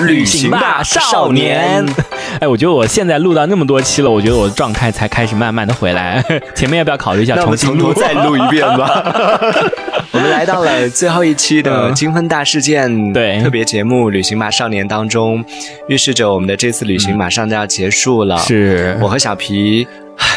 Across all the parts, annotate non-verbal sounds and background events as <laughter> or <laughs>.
旅行吧少年。<laughs> 哎，我觉得我现在录到那么多期了，我觉得我的状态才开始慢慢的回来。<laughs> 前面要不要考虑一下重新录？再录一遍吧。<laughs> 我们来到了最后一期的金婚大事件嗯对特别节目《旅行吧少年》当中，预示着我们的这次旅行马上就要结束了。是我和小皮。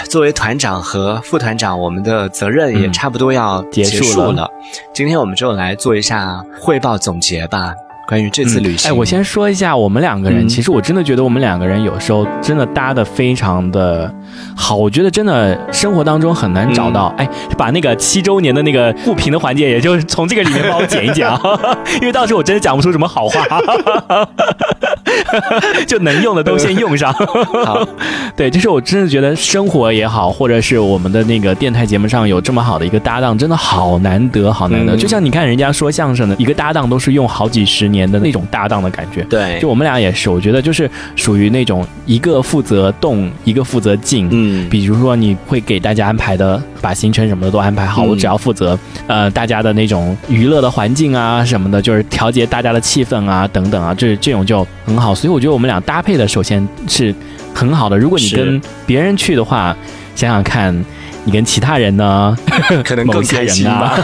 作为团长和副团长，我们的责任也差不多要结结束了束了。今天我们就来做一下汇报总结吧，关于这次旅行。哎，我先说一下，我们两个人，嗯其实我真的觉得我们两个人有时候真的搭的非常的好。我觉得真的生活当中很难找到，嗯哎，把那个七周年的那个互评的环节，也就是从这个里面帮我剪一剪啊，<laughs> 因为到时候我真的讲不出什么好话，<laughs> 就能用的都先用上。好，<laughs> 对，就是我真的觉得生活也好，或者是我们的那个电台节目上有这么好的一个搭档，真的好难得，好难得。嗯就像你看人家说相声的一个搭档，都是用好几十年的那种搭档的感觉。对就，我们俩也是，我觉得就是属于那种一个负责动，一个负责静。嗯，比如说，你会给大家安排的，把行程什么的都安排好，嗯我只要负责呃大家的那种娱乐的环境啊什么的，就是调节大家的气氛啊等等啊，这这种就很好。所以我觉得我们俩搭配的首先是很好的。如果你跟别人去的话，想想看。你跟其他人呢？<laughs> 可能更开心吧。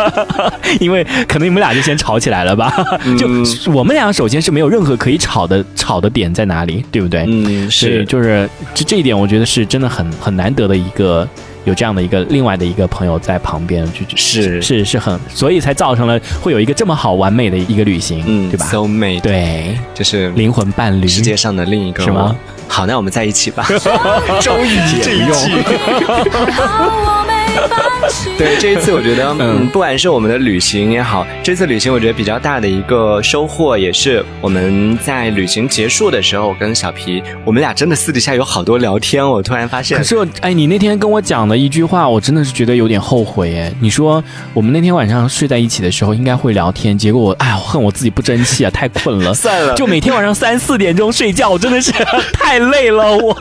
<laughs> 因为可能你们俩就先吵起来了吧？<laughs> 就嗯我们俩首先是没有任何可以吵的吵的点在哪里，对不对？嗯，是，就是这这一点，我觉得是真的很很难得的一个有这样的一个另外的一个朋友在旁边，就就是是是很，所以才造成了会有一个这么好完美的一个旅行，嗯，对吧？？So mate，对，就是灵魂伴侣，世界上的另一个是吗我？好，那我们在一起吧。<laughs> 终于这一季，<laughs> <laughs> 对这一次，我觉得，嗯，不管是我们的旅行也好，这次旅行我觉得比较大的一个收获，也是我们在旅行结束的时候，我跟小皮，我们俩真的私底下有好多聊天。我突然发现可，是我，哎，你那天跟我讲的一句话，我真的是觉得有点后悔哎。你说我们那天晚上睡在一起的时候应该会聊天，结果我，哎，我恨我自己不争气啊，太困了。<laughs> 算了，就每天晚上三四点钟睡觉，我真的是太累了，我。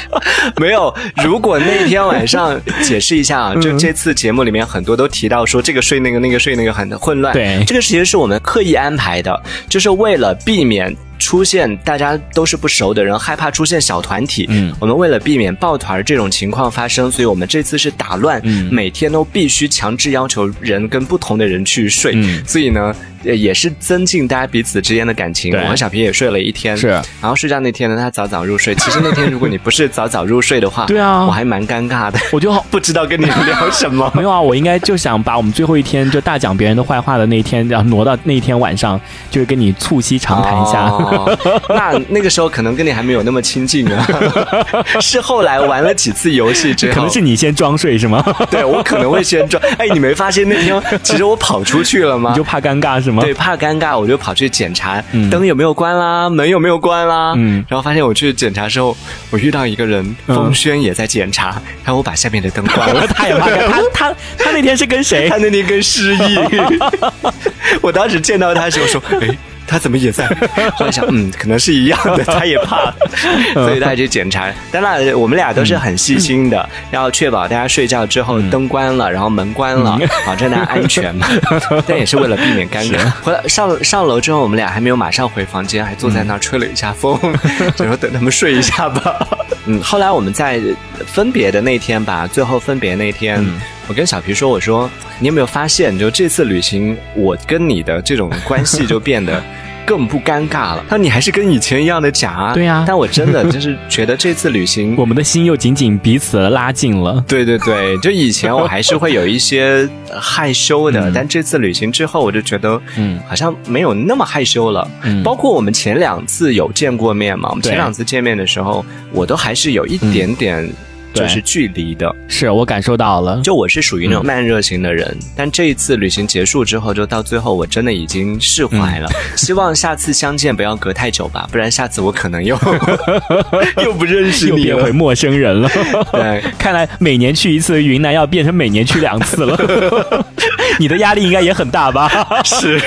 <laughs> 没有，如果那天晚上解释一下啊，就这次节目里面很多都提到说这个睡那个那个睡那个很混乱，对这个其实是我们刻意安排的，就是为了避免。出现大家都是不熟的人，害怕出现小团体。嗯我们为了避免抱团这种情况发生，所以我们这次是打乱，嗯每天都必须强制要求人跟不同的人去睡。嗯所以呢，呃也是增进大家彼此之间的感情。我和小皮也睡了一天，是然后睡觉那天呢，他早早入睡。<laughs> 其实那天如果你不是早早入睡的话，对啊我还蛮尴尬的，我就好。<laughs> 不知道跟你聊什么。<laughs> 没有啊，我应该就想把我们最后一天就大讲别人的坏话的那一天，然后挪到那一天晚上，就是跟你促膝长谈一下。哦那那个时候可能跟你还没有那么亲近啊，<laughs> 是后来玩了几次游戏之后，可能是你先装睡是吗？对我可能会先装。<laughs> 哎，你没发现那天其实我跑出去了吗你就？怕尴尬是吗？对，怕尴尬，我就跑去检查嗯灯有没有关啦，门有没有关啦。嗯然后发现我去检查之后，我遇到一个人，嗯风轩也在检查，然后我把下面的灯关了。<laughs> 他也怕尴尬。他他他那天是跟谁他？那天跟失忆，我当时见到他的时候说，哎。他怎么也在？<laughs> 后来想，嗯，可能是一样的，<laughs> 他也怕，所以他去检查。当然，我们俩都是很细心的，要确保大家睡觉之后灯关了，然后门关了，<laughs> 保证大家安全嘛。但也是为了避免尴尬。回来上上楼之后，我们俩还没有马上回房间，还坐在那儿吹了一下风，就说等他们睡一下吧。嗯，后来我们在分别的那天吧，最后分别那天，我跟小皮说：“我说你有没有发现，就这次旅行，我跟你的这种关系就变得。<laughs> ”更不尴尬了。他说你还是跟以前一样的假啊。对呀但我真的 <laughs> 就是觉得这次旅行我们的心又紧紧彼此拉近了。对对对，就以前我还是会有一些呃害羞的，嗯但这次旅行之后，我就觉得，嗯好像没有那么害羞了。嗯包括我们前两次有见过面嘛，我们前两次见面的时候，我都还是有一点点对就是距离的。是我感受到了，就我是属于那种慢热型的人，但这一次旅行结束之后，就到最后我真的已经释怀了。嗯 <laughs> 希望下次相见不要隔太久吧，不然下次我可能又 <laughs> <laughs> 又不认识你了又变回。陌生人了。对，看来每年去一次云南要变成每年去两次了。你的压力应该也很大吧？是，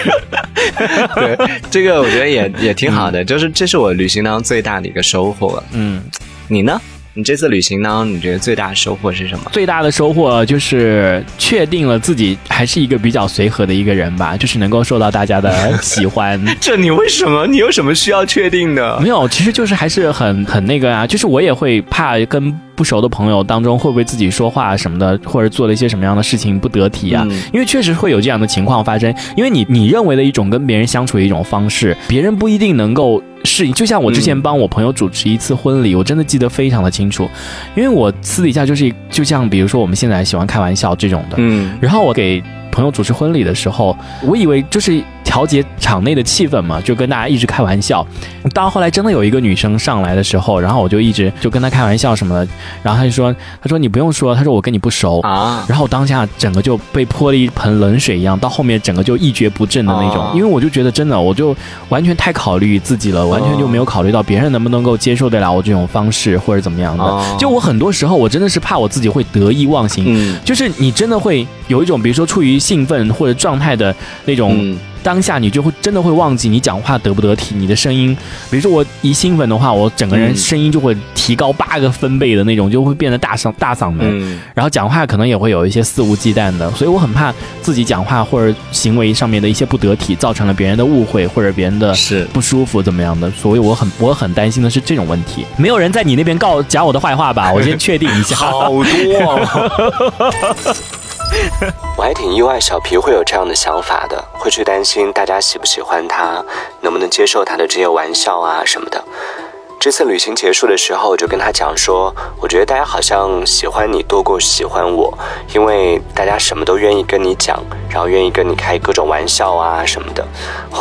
对，这个我觉得也也挺好的，就是这是我旅行当中最大的一个收获。嗯，你呢？你这次旅行呢？你觉得最大的收获是什么？最大的收获就是确定了自己还是一个比较随和的一个人吧，就是能够受到大家的喜欢。<laughs> 这你为什么？你有什么需要确定的？没有，其实就是还是很很那个啊，就是我也会怕跟。不熟的朋友当中，会不会自己说话什么的，或者做了一些什么样的事情不得体啊？因为确实会有这样的情况发生。因为你你认为的一种跟别人相处的一种方式，别人不一定能够适应。就像我之前帮我朋友主持一次婚礼，我真的记得非常的清楚。因为我私底下就是就像比如说我们现在喜欢开玩笑这种的，嗯，然后我给朋友主持婚礼的时候，我以为就是。调节场内的气氛嘛，就跟大家一直开玩笑。到后来真的有一个女生上来的时候，然后我就一直就跟她开玩笑什么的。然后她就说：“她说你不用说，她说我跟你不熟啊。”然后当下整个就被泼了一盆冷水一样，到后面整个就一蹶不振的那种。因为我就觉得真的，我就完全太考虑自己了，完全就没有考虑到别人能不能够接受得了我这种方式或者怎么样的。就我很多时候我真的是怕我自己会得意忘形，就是你真的会有一种比如说处于兴奋或者状态的那种。当下你就会真的会忘记你讲话得不得体，你的声音，比如说我一兴奋的话，我整个人声音就会提高八个分贝的那种，就会变得大嗓大嗓门，然后讲话可能也会有一些肆无忌惮的，所以我很怕自己讲话或者行为上面的一些不得体，造成了别人的误会或者别人的是不舒服怎么样的，所以我很我很担心的是这种问题。没有人在你那边告讲我的坏话吧？我先确定一下。好多。<laughs> <laughs> 我还挺意外，小皮会有这样的想法的，会去担心大家喜不喜欢他，能不能接受他的这些玩笑啊什么的。这次旅行结束的时候，我就跟他讲说，我觉得大家好像喜欢你多过喜欢我，因为大家什么都愿意跟你讲，然后愿意跟你开各种玩笑啊什么的。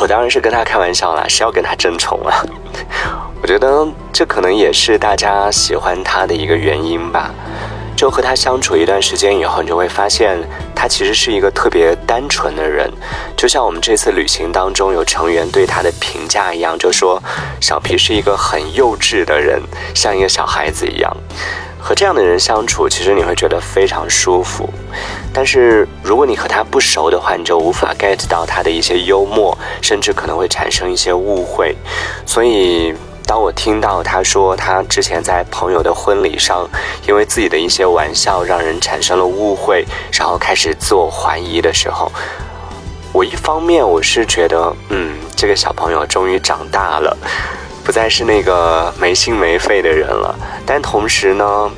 我当然是跟他开玩笑啦，是要跟他争宠啊。<laughs> 我觉得这可能也是大家喜欢他的一个原因吧。就和他相处一段时间以后，你就会发现他其实是一个特别单纯的人，就像我们这次旅行当中有成员对他的评价一样，就说小皮是一个很幼稚的人，像一个小孩子一样。和这样的人相处，其实你会觉得非常舒服。但是如果你和他不熟的话，你就无法 get 到他的一些幽默，甚至可能会产生一些误会。所以。当我听到他说他之前在朋友的婚礼上，因为自己的一些玩笑让人产生了误会，然后开始自我怀疑的时候，我一方面我是觉得，嗯，这个小朋友终于长大了，不再是那个没心没肺的人了。但同时呢，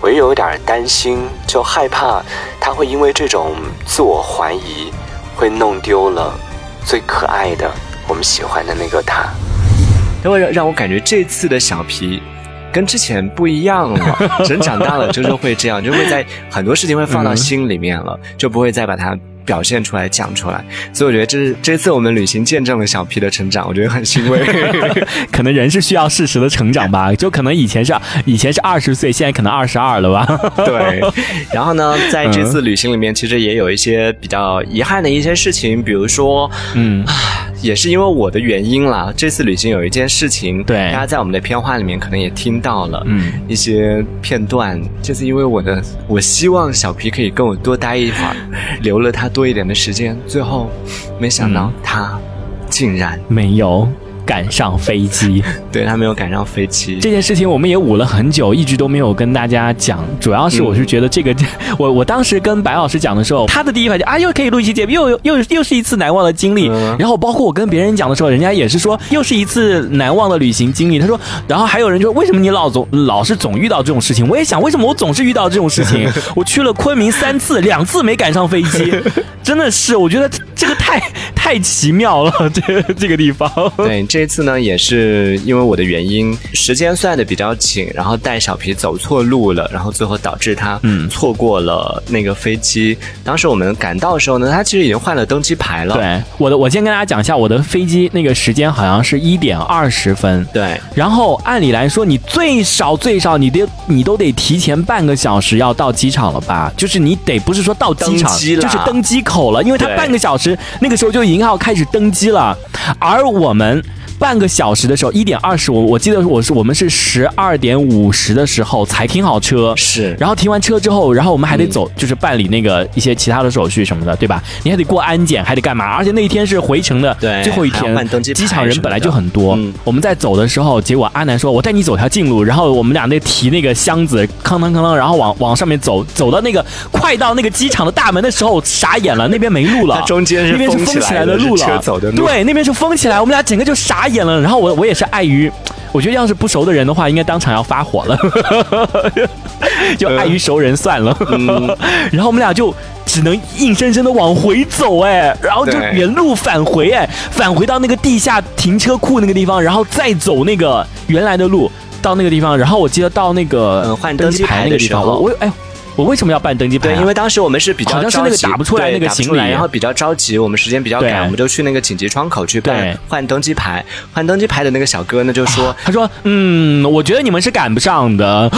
我又有点担心，就害怕他会因为这种自我怀疑，会弄丢了最可爱的我们喜欢的那个他。因为让让我感觉这次的小皮跟之前不一样了，<laughs> 人长大了就是会这样，就会在很多事情会放到心里面了，就不会再把它。表现出来，讲出来，所以我觉得这是这次我们旅行见证了小皮的成长，我觉得很欣慰。<laughs> 可能人是需要适时的成长吧，就可能以前是以前是二十岁，现在可能二十二了吧。对。然后呢，在这次旅行里面，其实也有一些比较遗憾的一些事情，比如说，嗯，也是因为我的原因啦。这次旅行有一件事情，对，大家在我们的片花里面可能也听到了，嗯，一些片段。这次因为我的，我希望小皮可以跟我多待一会儿，留了他多。多一点的时间，最后没想到他竟然没有。赶上飞机，<laughs> 对他没有赶上飞机这件事情，我们也捂了很久，一直都没有跟大家讲。主要是我是觉得这个，<laughs> 我我当时跟白老师讲的时候，他的第一反应啊，又可以录一期节目，又又又是一次难忘的经历。然后包括我跟别人讲的时候，人家也是说又是一次难忘的旅行经历。他说，然后还有人就说，为什么你老总老是总遇到这种事情？我也想，为什么我总是遇到这种事情？<laughs> 我去了昆明三次，两次没赶上飞机，真的是，我觉得这个太太奇妙了，<laughs> 这这个地方。<laughs> 对这。这次呢，也是因为我的原因，时间算的比较紧，然后带小皮走错路了，然后最后导致他嗯错过了那个飞机。当时我们赶到的时候呢，他其实已经换了登机牌了。对，我的我先跟大家讲一下，我的飞机那个时间好像是一点二十分。对，然后按理来说，你最少最少你得你都得提前半个小时要到机场了吧？就是你得不是说到机场，就是登机口了，因为他半个小时那个时候就已经要开始登机了，而我们。半个小时的时候，一点二十，我我记得我是我们是十二点五十的时候才停好车，是，然后停完车之后，然后我们还得走，就是办理那个一些其他的手续什么的，对吧？你还得过安检，还得干嘛？而且那一天是回程的最后一天，机场人本来就很多。我们在走的时候，结果阿南说：“我带你走条近路。”然后我们俩那提那个箱子，哐当哐当，然后往往上面走，走到那个快到那个机场的大门的时候，傻眼了，那边没路了，中间那边是封起来的路了，对，那边是封起来，我们俩整个就傻眼了。然后我我也是碍于，我觉得要是不熟的人的话，应该当场要发火了，<laughs> 就碍于熟人算了。<laughs> 然后我们俩就。只能硬生生的往回走，哎，然后就原路返回，哎，返回到那个地下停车库那个地方，然后再走那个原来的路到那个地方，然后我记得到那个换登机牌那个地方，我我哎。我为什么要办登机牌？对，因为当时我们是比较着急，打不出来那个行李，然后比较着急，我们时间比较赶，我们就去那个紧急窗口去办换登机牌。换登机牌的那个小哥呢，就说：“他说，嗯，我觉得你们是赶不上的，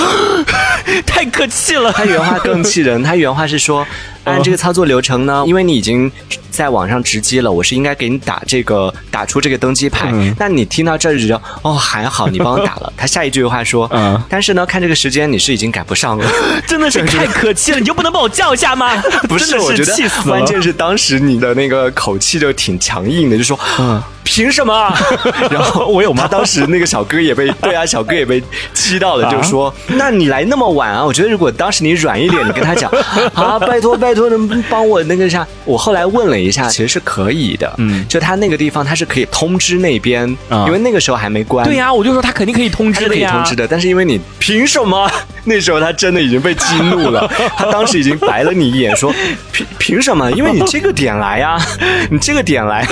<laughs> 太客气了。”他原话更气人，他原话是说：“按这个操作流程呢，因为你已经。”在网上直击了，我是应该给你打这个打出这个登机牌。那你听到这儿就觉得哦还好，你帮我打了。<laughs> 他下一句话说，嗯，但是呢，看这个时间你是已经赶不上了，<laughs> 真的是太可气了，你就不能帮我叫一下吗？<laughs> 不是，我觉得关键是当时你的那个口气就挺强硬的，就说嗯。凭什么？<laughs> 然后我有吗？他当时那个小哥也被对啊，小哥也被气到了，就说：“那你来那么晚啊？我觉得如果当时你软一点，你跟他讲 <laughs> 啊，拜托拜托，能帮我那个啥？我后来问了一下，其实是可以的。嗯，就他那个地方，他是可以通知那边，因为那个时候还没关。对呀，我就说他肯定可以通知的呀，通知的。但是因为你凭什么？<laughs> 那时候他真的已经被激怒了，他当时已经白了你一眼，说凭凭什么？因为你这个点来呀，你这个点来，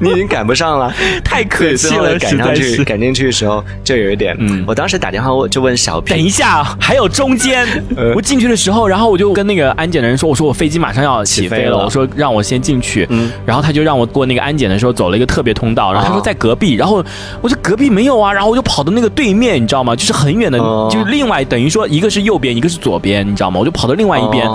你已经。赶不上了，<laughs> 太可惜了。赶上去，赶进去的时候就有一点。嗯，我当时打电话我就问小平，等一下，还有中间。<laughs> 我进去的时候，然后我就跟那个安检的人说：“我说我飞机马上要起飞了，我说让我先进去。”嗯，然后他就让我过那个安检的时候走了一个特别通道，然后他说在隔壁，然后我说隔壁没有啊，然后我就跑到那个对面，你知道吗？就是很远的，就是另外等于说一个是右边，一个是左边，你知道吗？我就跑到另外一边。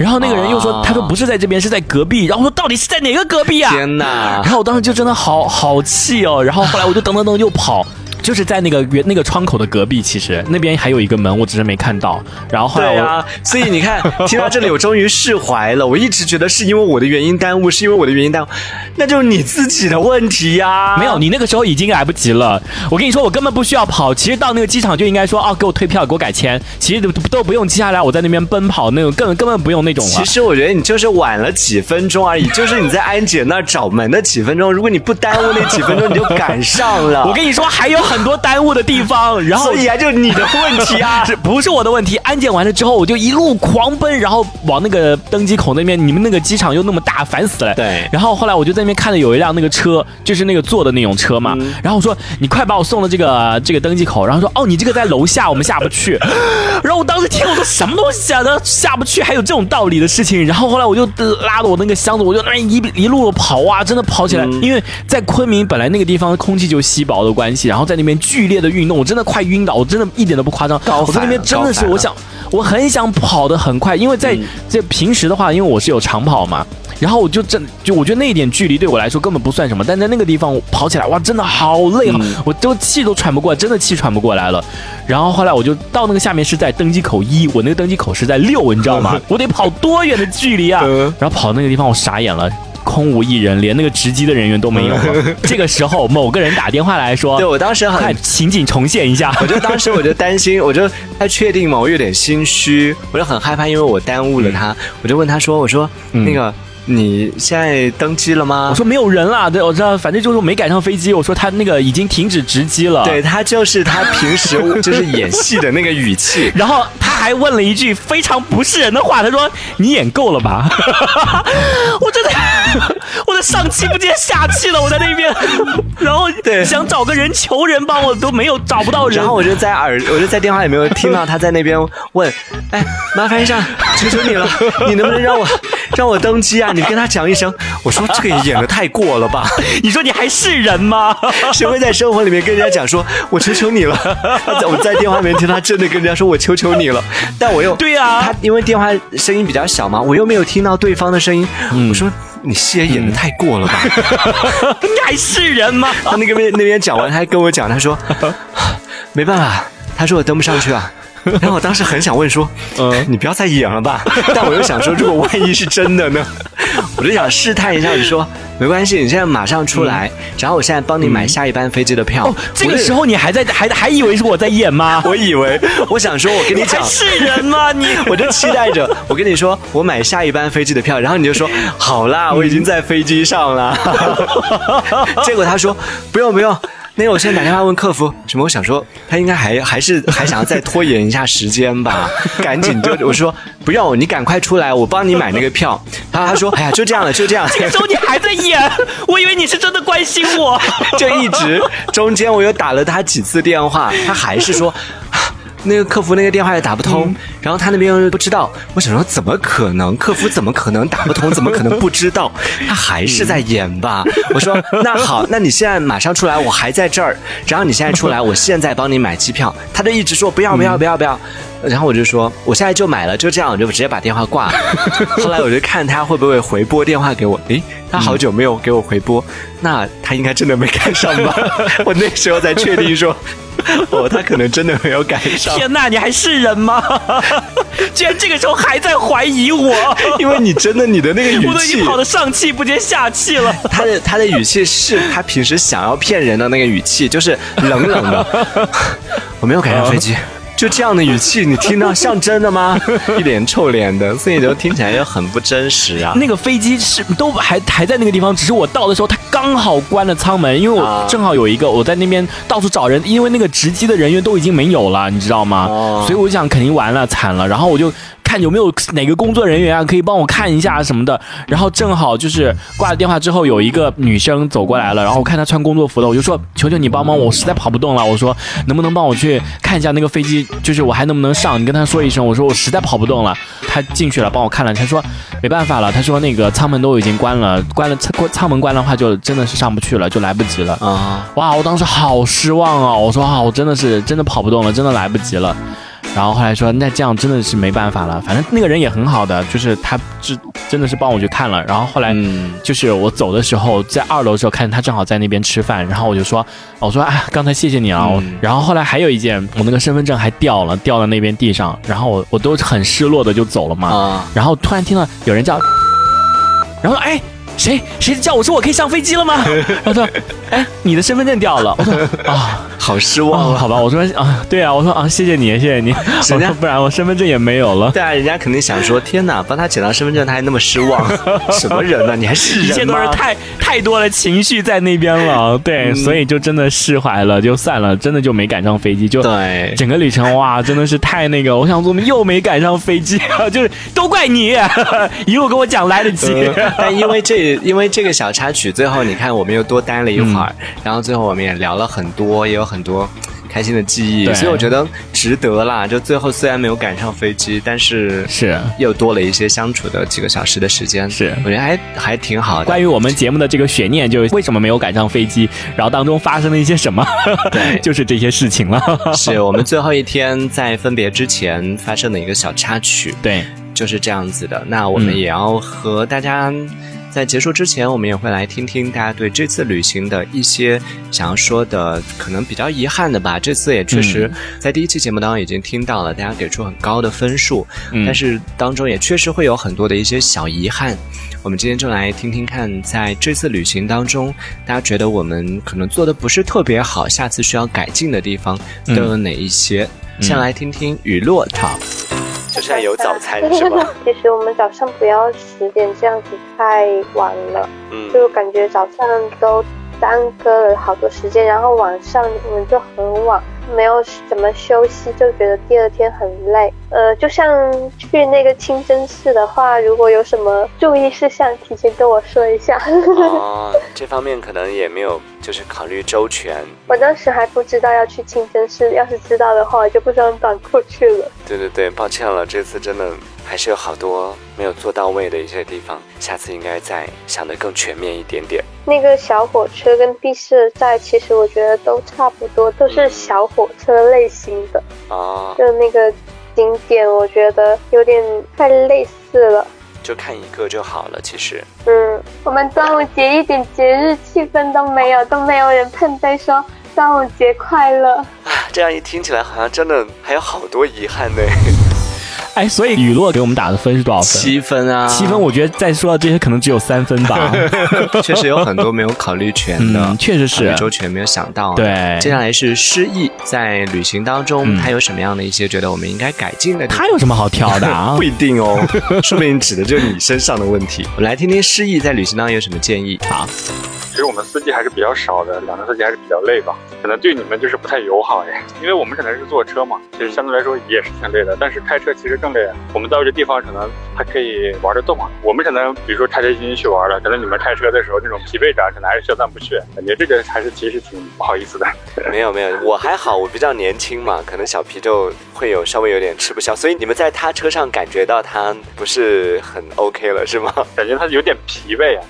然后那个人又说：“他说不是在这边，是在隔壁。”然后说：“到底是在哪个隔壁啊？”天哪！然后我当时就真的好好气哦。然后后来我就噔噔噔又跑。就是在那个原那个窗口的隔壁，其实那边还有一个门，我只是没看到。然后后来啊，所以你看，<laughs> 听到这里我终于释怀了。我一直觉得是因为我的原因耽误，是因为我的原因耽误，那就是你自己的问题呀。没有，你那个时候已经来不及了。我跟你说，我根本不需要跑。其实到那个机场就应该说，哦，给我退票，给我改签。其实都都不用，接下来我在那边奔跑那种，根本根本不用那种。其实我觉得你就是晚了几分钟而已，就是你在安检那儿找门的几分钟。如果你不耽误那几分钟，你就赶上了。<laughs> 我跟你说，还有很多耽误的。地方，然后所以啊，就是你的问题啊，是 <laughs> 不是我的问题？安检完了之后，我就一路狂奔，然后往那个登机口那边。你们那个机场又那么大，烦死了。对。然后后来我就在那边看着有一辆那个车，就是那个坐的那种车嘛。然后我说：“你快把我送到这个这个登机口。”然后说：“哦，你这个在楼下，我们下不去。<laughs> ”然后我当时听我说什么东西啊？的下不去，还有这种道理的事情。然后后来我就拉着我那个箱子，我就那一一路跑啊，真的跑起来。因为在昆明本来那个地方空气就稀薄的关系，然后在那边剧烈的运。运动我真的快晕倒，我真的一点都不夸张。我在那边真的是，我想，我很想跑得很快，因为在在平时的话，因为我是有长跑嘛，然后我就真就我觉得那一点距离对我来说根本不算什么，但在那个地方跑起来哇，真的好累啊，我都气都喘不过来，真的气喘不过来了。然后后来我就到那个下面是在登机口一，我那个登机口是在六，你知道吗？<laughs> 我得跑多远的距离啊？然后跑那个地方我傻眼了。空无一人，连那个值机的人员都没有。<laughs> 这个时候，某个人打电话来说：“对我当时很情景重现一下。”我就当时我就担心，<laughs> 我就太确定嘛，我有点心虚，我就很害怕，因为我耽误了他。我就问他说：“我说那个。”你现在登机了吗？我说没有人了，对，我知道，反正就是没赶上飞机。我说他那个已经停止值机了。对他就是他平时 <laughs> 就是演戏的那个语气。然后他还问了一句非常不是人的话，他说：“你演够了吧？” <laughs> 我真的，我的上气不接下气了，我在那边，<laughs> 然后对想找个人求人帮我都没有找不到人。然后我就在耳，我就在电话里面听到他在那边问：“哎，麻烦一下，求求你了，你能不能让我让我登机啊？”你跟他讲一声，我说这个演的太过了吧？<laughs> 你说你还是人吗？<laughs> 谁会在生活里面跟人家讲说，我求求你了？<laughs> 我在电话里面听他真的跟人家说我求求你了，但我又对呀，他因为电话声音比较小嘛，我又没有听到对方的声音。我说你戏也演的太过了吧？你还是人吗？他那个边那边讲完，他还跟我讲，他说没办法，他说我登不上去啊。<laughs> 然后我当时很想问说，嗯，你不要再演了吧。<laughs> 但我又想说，如果万一是真的呢？我就想试探一下，你说没关系，你现在马上出来，然后我现在帮你买下一班飞机的票。这个时候你还在还还以为是我在演吗？<laughs> 我以为，我想说，我跟你讲，是人吗？你，我就期待着，我跟你说，我买下一班飞机的票，然后你就说好啦，我已经在飞机上了。结果他说不用不用。那我现在打电话问客服什么？我想说他应该还还是还想要再拖延一下时间吧，<laughs> 赶紧就我说不用，你赶快出来，我帮你买那个票。然后他说哎呀，就这样了，就这样。这个时候你还在演，我以为你是真的关心我，<laughs> 就一直中间我又打了他几次电话，他还是说。那个客服那个电话也打不通，然后他那边不知道。我想说，怎么可能？客服怎么可能打不通？怎么可能不知道？<laughs> 他还是在演吧。我说 <laughs> 那好，那你现在马上出来，我还在这儿。然后你现在出来，我现在帮你买机票。他就一直说不要不要不要不要。然后我就说我现在就买了，就这样，我就直接把电话挂了。<laughs> 后来我就看他会不会回拨电话给我。诶，他好久没有给我回拨，那他应该真的没赶上吧？<laughs> 我那时候才确定说。哦，他可能真的没有赶上。天哪，你还是人吗？<laughs> 居然这个时候还在怀疑我，因为你真的你的那个语气，我都已经跑得上气不接下气了。他的他的语气是他平时想要骗人的那个语气，就是冷冷的。我没有赶上飞机。就这样的语气，你听到像真的吗？<laughs> 一脸臭脸的，所以就听起来就很不真实啊。那个飞机是都还还在那个地方，只是我到的时候，它刚好关了舱门，因为我正好有一个我在那边到处找人，因为那个值机的人员都已经没有了，你知道吗？所以我想肯定完了，惨了。然后我就。看有没有哪个工作人员啊，可以帮我看一下什么的。然后正好就是挂了电话之后，有一个女生走过来了。然后我看她穿工作服的，我就说：“求求你帮忙，我实在跑不动了。”我说：“能不能帮我去看一下那个飞机？就是我还能不能上？你跟她说一声，我说我实在跑不动了。”她进去了，帮我看了。她说：“没办法了。”她说：“那个舱门都已经关了，关了舱舱门关的话，就真的是上不去了，就来不及了。”啊！哇！我当时好失望啊！我说：“啊，我真的是真的跑不动了，真的来不及了。”然后后来说，那这样真的是没办法了。反正那个人也很好的，就是他是真的是帮我去看了。然后后来就是我走的时候，在二楼的时候看见他正好在那边吃饭，然后我就说，我说哎，刚才谢谢你啊。然后后来还有一件，我那个身份证还掉了，掉到那边地上，然后我我都很失落的就走了嘛。然后突然听到有人叫，然后哎。谁谁叫我说我可以上飞机了吗？<laughs> 他说：“哎，你的身份证掉了。”我说：“啊，<laughs> 好失望。”好吧，我说：“啊，对啊，我说啊，谢谢你，谢谢你。<laughs> 人家不然我身份证也没有了。对啊，人家肯定想说：天哪，帮他捡到身份证，他还那么失望，什么人呢？你还是人吗一切都是太太多的情绪在那边了。对，所以就真的释怀了，就算了，真的就没赶上飞机。就对，整个旅程哇，真的是太那个。我想我们又没赶上飞机，就是都怪你，一路跟我讲来得及。但因为这，因为这个小。插曲最后，你看我们又多待了一会儿，然后最后我们也聊了很多，也有很多开心的记忆，所以我觉得值得啦。就最后虽然没有赶上飞机，但是是又多了一些相处的几个小时的时间，是我觉得还还挺好的。关于我们节目的这个悬念，就是为什么没有赶上飞机，然后当中发生了一些什么，对，<laughs> 就是这些事情了。是我们最后一天在分别之前发生的一个小插曲，对，就是这样子的。那我们也要和大家。在结束之前，我们也会来听听大家对这次旅行的一些想要说的，可能比较遗憾的吧。这次也确实在第一期节目当中已经听到了，大家给出很高的分数，但是当中也确实会有很多的一些小遗憾。我们今天就来听听看，在这次旅行当中，大家觉得我们可能做的不是特别好，下次需要改进的地方都有哪一些？先来听听雨落 top。就现在有早餐是吗？<laughs> 其实我们早上不要十点这样子太晚了，嗯，就感觉早上都耽搁了好多时间，然后晚上我们就很晚。没有怎么休息，就觉得第二天很累。呃，就像去那个清真寺的话，如果有什么注意事项，提前跟我说一下。<laughs> 哦，这方面可能也没有，就是考虑周全。我当时还不知道要去清真寺，要是知道的话，我就不穿短裤去了。对对对，抱歉了，这次真的还是有好多没有做到位的一些地方，下次应该再想得更全面一点点。那个小火车跟地势在，其实我觉得都差不多，都是小火车类型的啊。就那个景点，我觉得有点太类似了。就看一个就好了，其实。嗯，我们端午节一点节日气氛都没有，都没有人碰杯说端午节快乐。啊，这样一听起来，好像真的还有好多遗憾呢。<laughs> 哎，所以雨落给我们打的分是多少分？七分啊！七分，我觉得再说到这些，可能只有三分吧。<laughs> <laughs> 确实有很多没有考虑全的，确实是周全没有想到。对，接下来是诗意，在旅行当中，他有什么样的一些觉得我们应该改进的？他有什么好挑的啊？不一定哦，说不定指的就是你身上的问题。我们来听听诗意在旅行当中有什么建议。好。其实我们司机还是比较少的，两个司机还是比较累吧，可能对你们就是不太友好哎，因为我们可能是坐车嘛，其实相对来说也是挺累的，但是开车其实更累。我们到这地方可能还可以玩得动啊，我们可能比如说开车进去玩了，可能你们开车的时候那种疲惫感可能还是消散不去，感觉这个还是其实挺不好意思的。没有没有，我还好，我比较年轻嘛，可能小皮就会有稍微有点吃不消，所以你们在他车上感觉到他不是很 OK 了是吗？感觉他有点疲惫啊，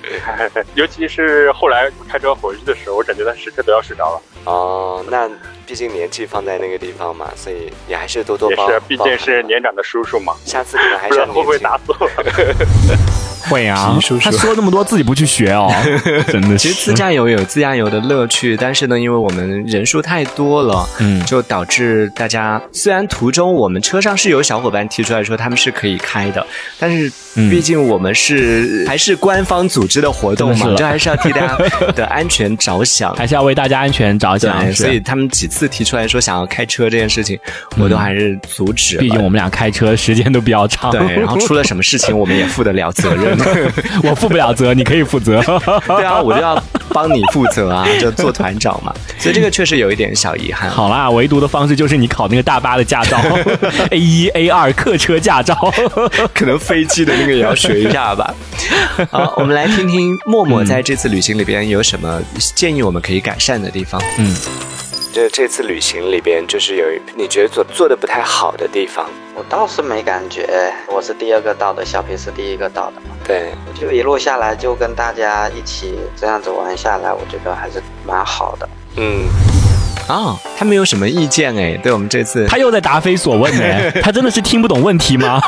<laughs> 尤其是后。来开车回去的时候，我感觉他时刻都要睡着了。哦，哦那毕竟年纪放在那个地方嘛，所以也还是多多包。也是，毕竟是年长的叔叔嘛。下次可能还是 <laughs> 会不会打死我？会啊，他说那么多自己不去学哦，<laughs> 真的是。其实自驾游有自驾游的乐趣，但是呢，因为我们人数太多了，嗯，就导致大家虽然途中我们车上是有小伙伴提出来说他们是可以开的，但是毕竟我们是还是官方组织的活动嘛，就还是要替大家 <laughs> 的安全着想，还是要为大家安全着想。所以他们几次提出来说想要开车这件事情，我都还是阻止。毕竟我们俩开车时间都比较长，对，然后出了什么事情我们也负得了责任。<laughs> <laughs> 我负不了责，你可以负责。对啊，我就要帮你负责啊，就做团长嘛。所以这个确实有一点小遗憾。好啦，唯独的方式就是你考那个大巴的驾照，<laughs> A 一 A 二客车驾照，可能飞机的那个也要学一下吧。好，我们来听听默默在这次旅行里边有什么建议，我们可以改善的地方。嗯。这这次旅行里边，就是有你觉得做做的不太好的地方，我倒是没感觉。我是第二个到的，小皮是第一个到的。对，就一路下来就跟大家一起这样子玩下来，我觉得还是蛮好的。嗯。啊，他没有什么意见哎，对我们这次他又在答非所问呢，<laughs> 他真的是听不懂问题吗？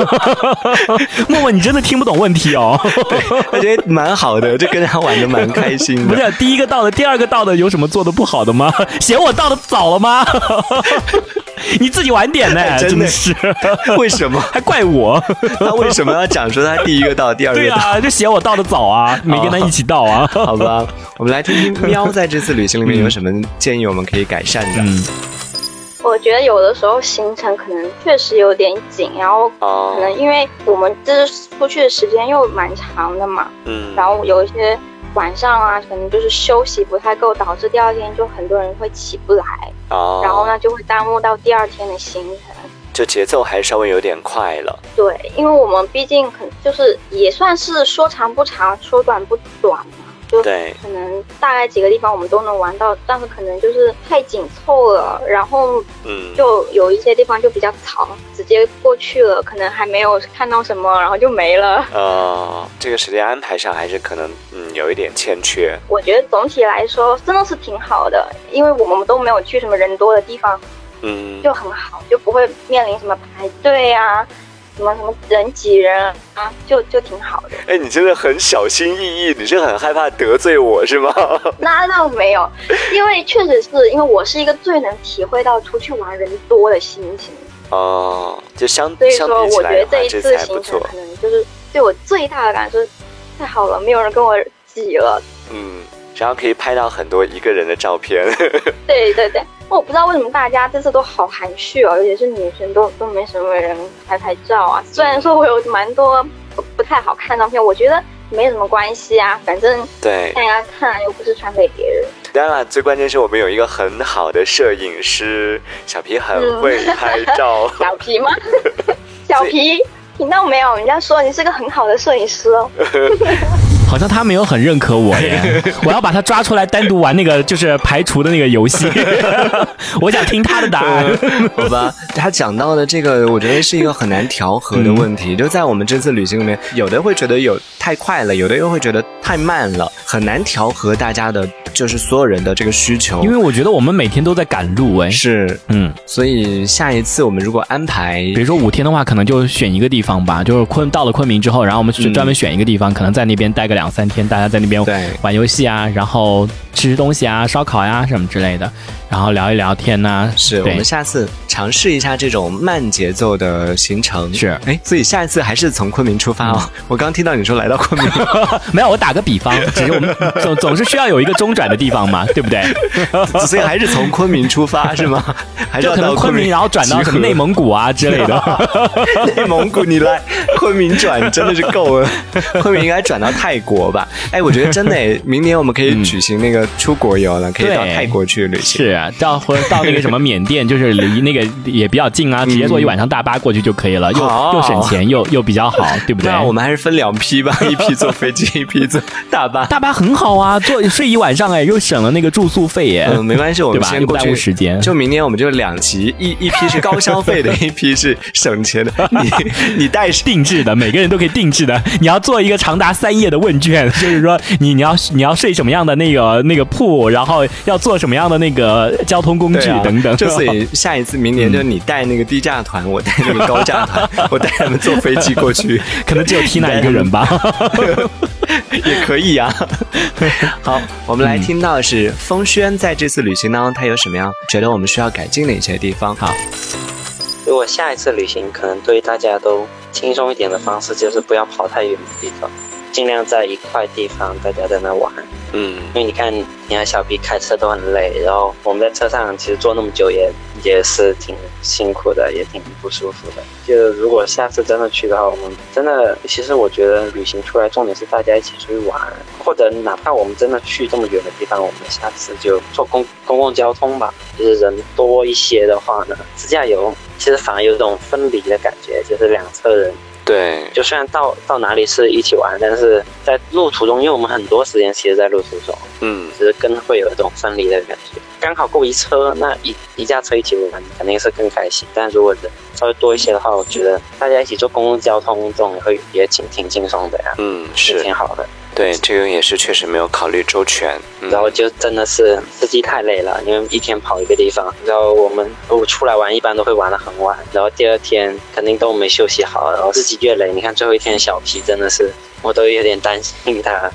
<laughs> 默默，你真的听不懂问题哦？我觉得蛮好的，就跟他玩的蛮开心的。不是第一个到的，第二个到的有什么做的不好的吗？嫌我到的早了吗？<laughs> 你自己晚点呢，真的是为什么还怪我？他为什么要讲说他第一个到，第二个到？对啊，就嫌我到的早啊，没跟他一起到啊？好吧，我们来听听喵在这次旅行里面有什么建议，我们可以改善的。嗯，我觉得有的时候行程可能确实有点紧，然后可能因为我们这出去的时间又蛮长的嘛，嗯，然后有一些。晚上啊，可能就是休息不太够，导致第二天就很多人会起不来，哦，然后呢就会耽误到第二天的行程，就节奏还稍微有点快了。对，因为我们毕竟可就是也算是说长不长，说短不短嘛。对，可能大概几个地方我们都能玩到，但是可能就是太紧凑了，然后嗯，就有一些地方就比较长，直接过去了，可能还没有看到什么，然后就没了。呃，这个时间安排上还是可能嗯有一点欠缺。我觉得总体来说真的是挺好的，因为我们都没有去什么人多的地方，嗯，就很好，就不会面临什么排队啊。什么什么人挤人啊，就就挺好的。哎，你真的很小心翼翼，你是很害怕得罪我是吗？<laughs> 那倒没有，因为确实是因为我是一个最能体会到出去玩人多的心情。哦，就相所以说，我觉得这一次行程可能就是对我最大的感受，太好了，没有人跟我挤了。嗯，然后可以拍到很多一个人的照片。对 <laughs> 对对。我不知道为什么大家这次都好含蓄哦，尤其是女生都都没什么人拍拍照啊。虽然说我有蛮多不太好看照片，我觉得没什么关系啊，反正对大家看又不是传给别人。当然，最关键是我们有一个很好的摄影师小皮，很会拍照。<laughs> 小皮吗？<laughs> 小皮，听到没有？人家说你是个很好的摄影师哦。<laughs> 好像他没有很认可我耶，<laughs> 我要把他抓出来单独玩那个就是排除的那个游戏。<laughs> 我想听他的答案，好吧？他讲到的这个，我觉得是一个很难调和的问题。就在我们这次旅行里面，有的会觉得有太快了，有的又会觉得太慢了，很难调和大家的，就是所有人的这个需求。因为我觉得我们每天都在赶路，哎，是，嗯，所以下一次我们如果安排，比如说五天的话，可能就选一个地方吧，就是昆到了昆明之后，然后我们去专门选一个地方，可能在那边待个两。两三天，大家在那边玩游戏啊，然后吃吃东西啊，烧烤呀什么之类的。然后聊一聊天呐，是我们下次尝试一下这种慢节奏的行程。是，哎，所以下一次还是从昆明出发哦。我刚听到你说来到昆明，<laughs> 没有，我打个比方，<laughs> 只是我们总总是需要有一个中转的地方嘛，<laughs> 对不对？所以还是从昆明出发是吗？还是要到昆明然后转到什么内蒙古啊之类的？内蒙古你来昆明转真的是够了，昆明应该转到泰国吧？哎，我觉得真的，明年我们可以举行那个出国游了，可以到泰国去旅行。是啊。到或者到那个什么缅甸，就是离那个也比较近啊，直接坐一晚上大巴过去就可以了，又又省钱又又比较好，<laughs> 对不对？那我们还是分两批吧，<laughs> 一批坐飞机，一批坐大巴。大巴很好啊，坐睡一晚上哎，又省了那个住宿费耶。嗯，没关系，我们先过去时间。就明天我们就两期，一一批是高消费的，<laughs> 一批是省钱的。你你带定制的，每个人都可以定制的。你要做一个长达三页的问卷，就是说你你要你要睡什么样的那个那个铺，然后要做什么样的那个。交通工具等等，就所以下一次明年就你带那个低价团，我带那个高价团，<laughs> 我带他们坐飞机过去，可能只有 Tina 一个人吧，<laughs> 也可以呀。<laughs> 好，我们来听到是风轩在这次旅行当中，他有什么样觉得我们需要改进的一些地方？好，如果下一次旅行可能对大家都轻松一点的方式，就是不要跑太远的地方，尽量在一块地方大家在那玩。嗯，因为你看，你看小 B 开车都很累，然后我们在车上其实坐那么久也也是挺辛苦的，也挺不舒服的。就如果下次真的去的话，我们真的，其实我觉得旅行出来重点是大家一起出去玩，或者哪怕我们真的去这么远的地方，我们下次就坐公公共交通吧。就是人多一些的话呢，自驾游其实反而有种分离的感觉，就是两侧人。对，就虽然到到哪里是一起玩，但是在路途中，因为我们很多时间其实，在路途中，嗯，其实更会有一种分离的感觉。刚好够一车，那一一架车一起玩，肯定是更开心。但如果人稍微多一些的话，我觉得大家一起坐公共交通，这种也会也挺挺轻松的呀。嗯，是挺好的。对，这个也是确实没有考虑周全，然后就真的是司机太累了，因为一天跑一个地方，然后我们我出来玩一般都会玩的很晚，然后第二天肯定都没休息好，然后自己越累，你看最后一天小皮真的是。我都有点担心他，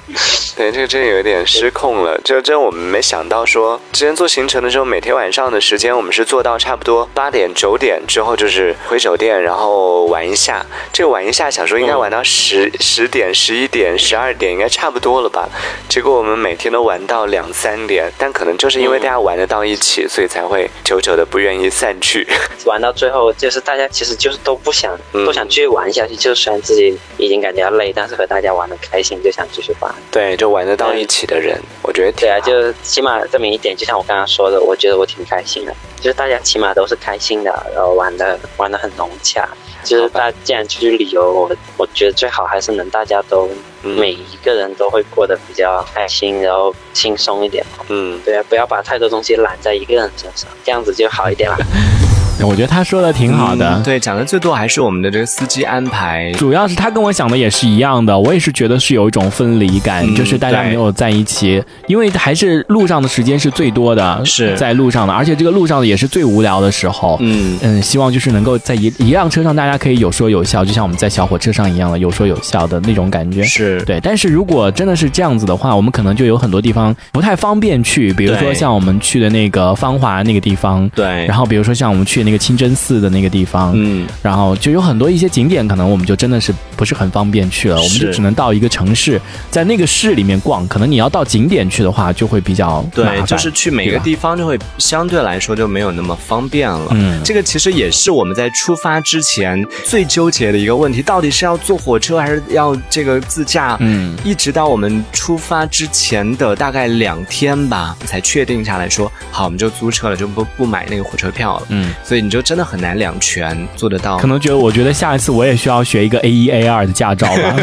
对，这个真有点失控了。就真我们没想到说，之前做行程的时候，每天晚上的时间我们是做到差不多八点九点之后，就是回酒店，然后玩一下。这个玩一下，想说应该玩到十十点、十一点、十二点，应该差不多了吧？结果我们每天都玩到两三点，但可能就是因为大家玩得到一起，所以才会久久的不愿意散去。玩到最后，就是大家其实就是都不想，都想继续玩下去。就虽然自己已经感觉累，但是和大大家玩的开心，就想继续玩。对，就玩得到一起的人，我觉得对啊，就起码证明一点，就像我刚刚说的，我觉得我挺开心的。就是大家起码都是开心的，然后玩的玩的很融洽。就是大家既然出去旅游，我我觉得最好还是能大家都每一个人都会过得比较开心，然后轻松一点。嗯，对啊，不要把太多东西揽在一个人身上，这样子就好一点了。<laughs> <laughs> 我觉得他说的挺好的，对，讲的最多还是我们的这个司机安排，主要是他跟我想的也是一样的，我也是觉得是有一种分离感，就是大家没有在一起，因为还是路上的时间是最多的，是在路上的，而且这个路上的也是最无聊的时候，嗯。嗯，希望就是能够在一一辆车上，大家可以有说有笑，就像我们在小火车上一样的有说有笑的那种感觉，是。对。但是如果真的是这样子的话，我们可能就有很多地方不太方便去，比如说像我们去的那个芳华那个地方，对，然后比如说像我们去那个清真寺的。那个地方，嗯，然后就有很多一些景点，可能我们就真的是不是很方便去了，我们就只能到一个城市，在那个市里面逛。可能你要到景点去的话，就会比较对，就是去每个地方就会相对来说就没有那么方便了。嗯，这个其实也是我们在出发之前最纠结的一个问题，到底是要坐火车还是要这个自驾？嗯，一直到我们出发之前的大概两天吧，才确定下来说好，我们就租车了，就不不买那个火车票了。嗯，所以你就真的很难。两全做得到，可能觉得我觉得下一次我也需要学一个 A 一 A 二的驾照吧。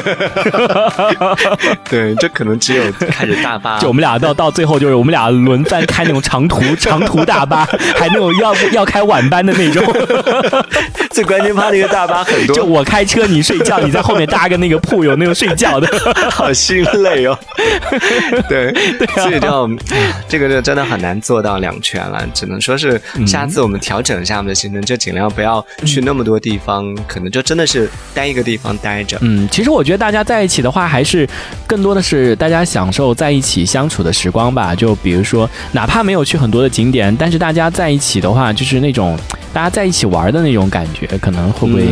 <laughs> 对，这可能只有开着大巴，<laughs> 就我们俩到到最后就是我们俩轮番开那种长途 <laughs> 长途大巴，还那种要要开晚班的那种。最关键怕那个大巴很多，就我开车你睡觉，你在后面搭个那个铺，有那个睡觉的，好心累哦。对，所以就这个就真的很难做到两全了，只能说是下次我们调整一下们的行程，就尽量不要去那么多地方，可能就真的是待一个地方待着。嗯，其实我觉得大家在一起的话，还是更多的是大家享受在一起相处的时光吧。就比如说，哪怕没有去很多的景点，但是大家在一起的话，就是那种大家在一起玩的那种感觉，可能会不会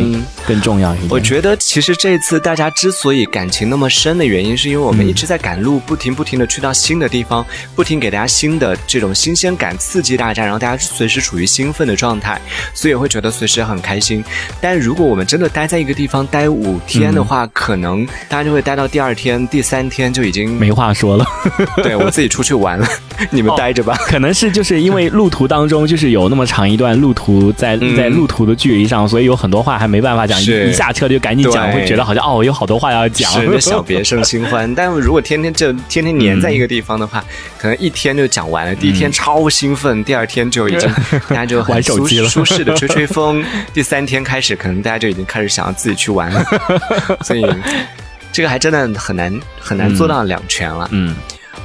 更重要一点？我觉得其实这次大家之所以感情那么深的原因，是因为我们一直在赶路，不停不停的去到新的地方，不停给大家新的这种新鲜感，刺激大家，然后大家随时处于兴奋的状态，所以会觉得随时很开心。但如果我们真的待在一个地方待五天的话，可能大家就会待到第二天、第三天就已经没话说了。<laughs> <laughs> 对我自己出去玩了，<laughs> 你们待着吧。可能是就是因为路途当中就是有那么长一段路途，在在路途的距离上，所以有很多话还没办法讲，一下车就赶紧讲，会觉得好像哦有好多话要讲。是小别胜新欢。<laughs> 但如果天天就天天黏在一个地方的话，可能一天就讲完了。第一天超兴奋，第二天就已经 <laughs> 大家就玩手机了，舒适的吹吹风。第三天开始，可能大家就已经开始想要自己去玩了。所以这个还真的很难很难做到两全了。嗯，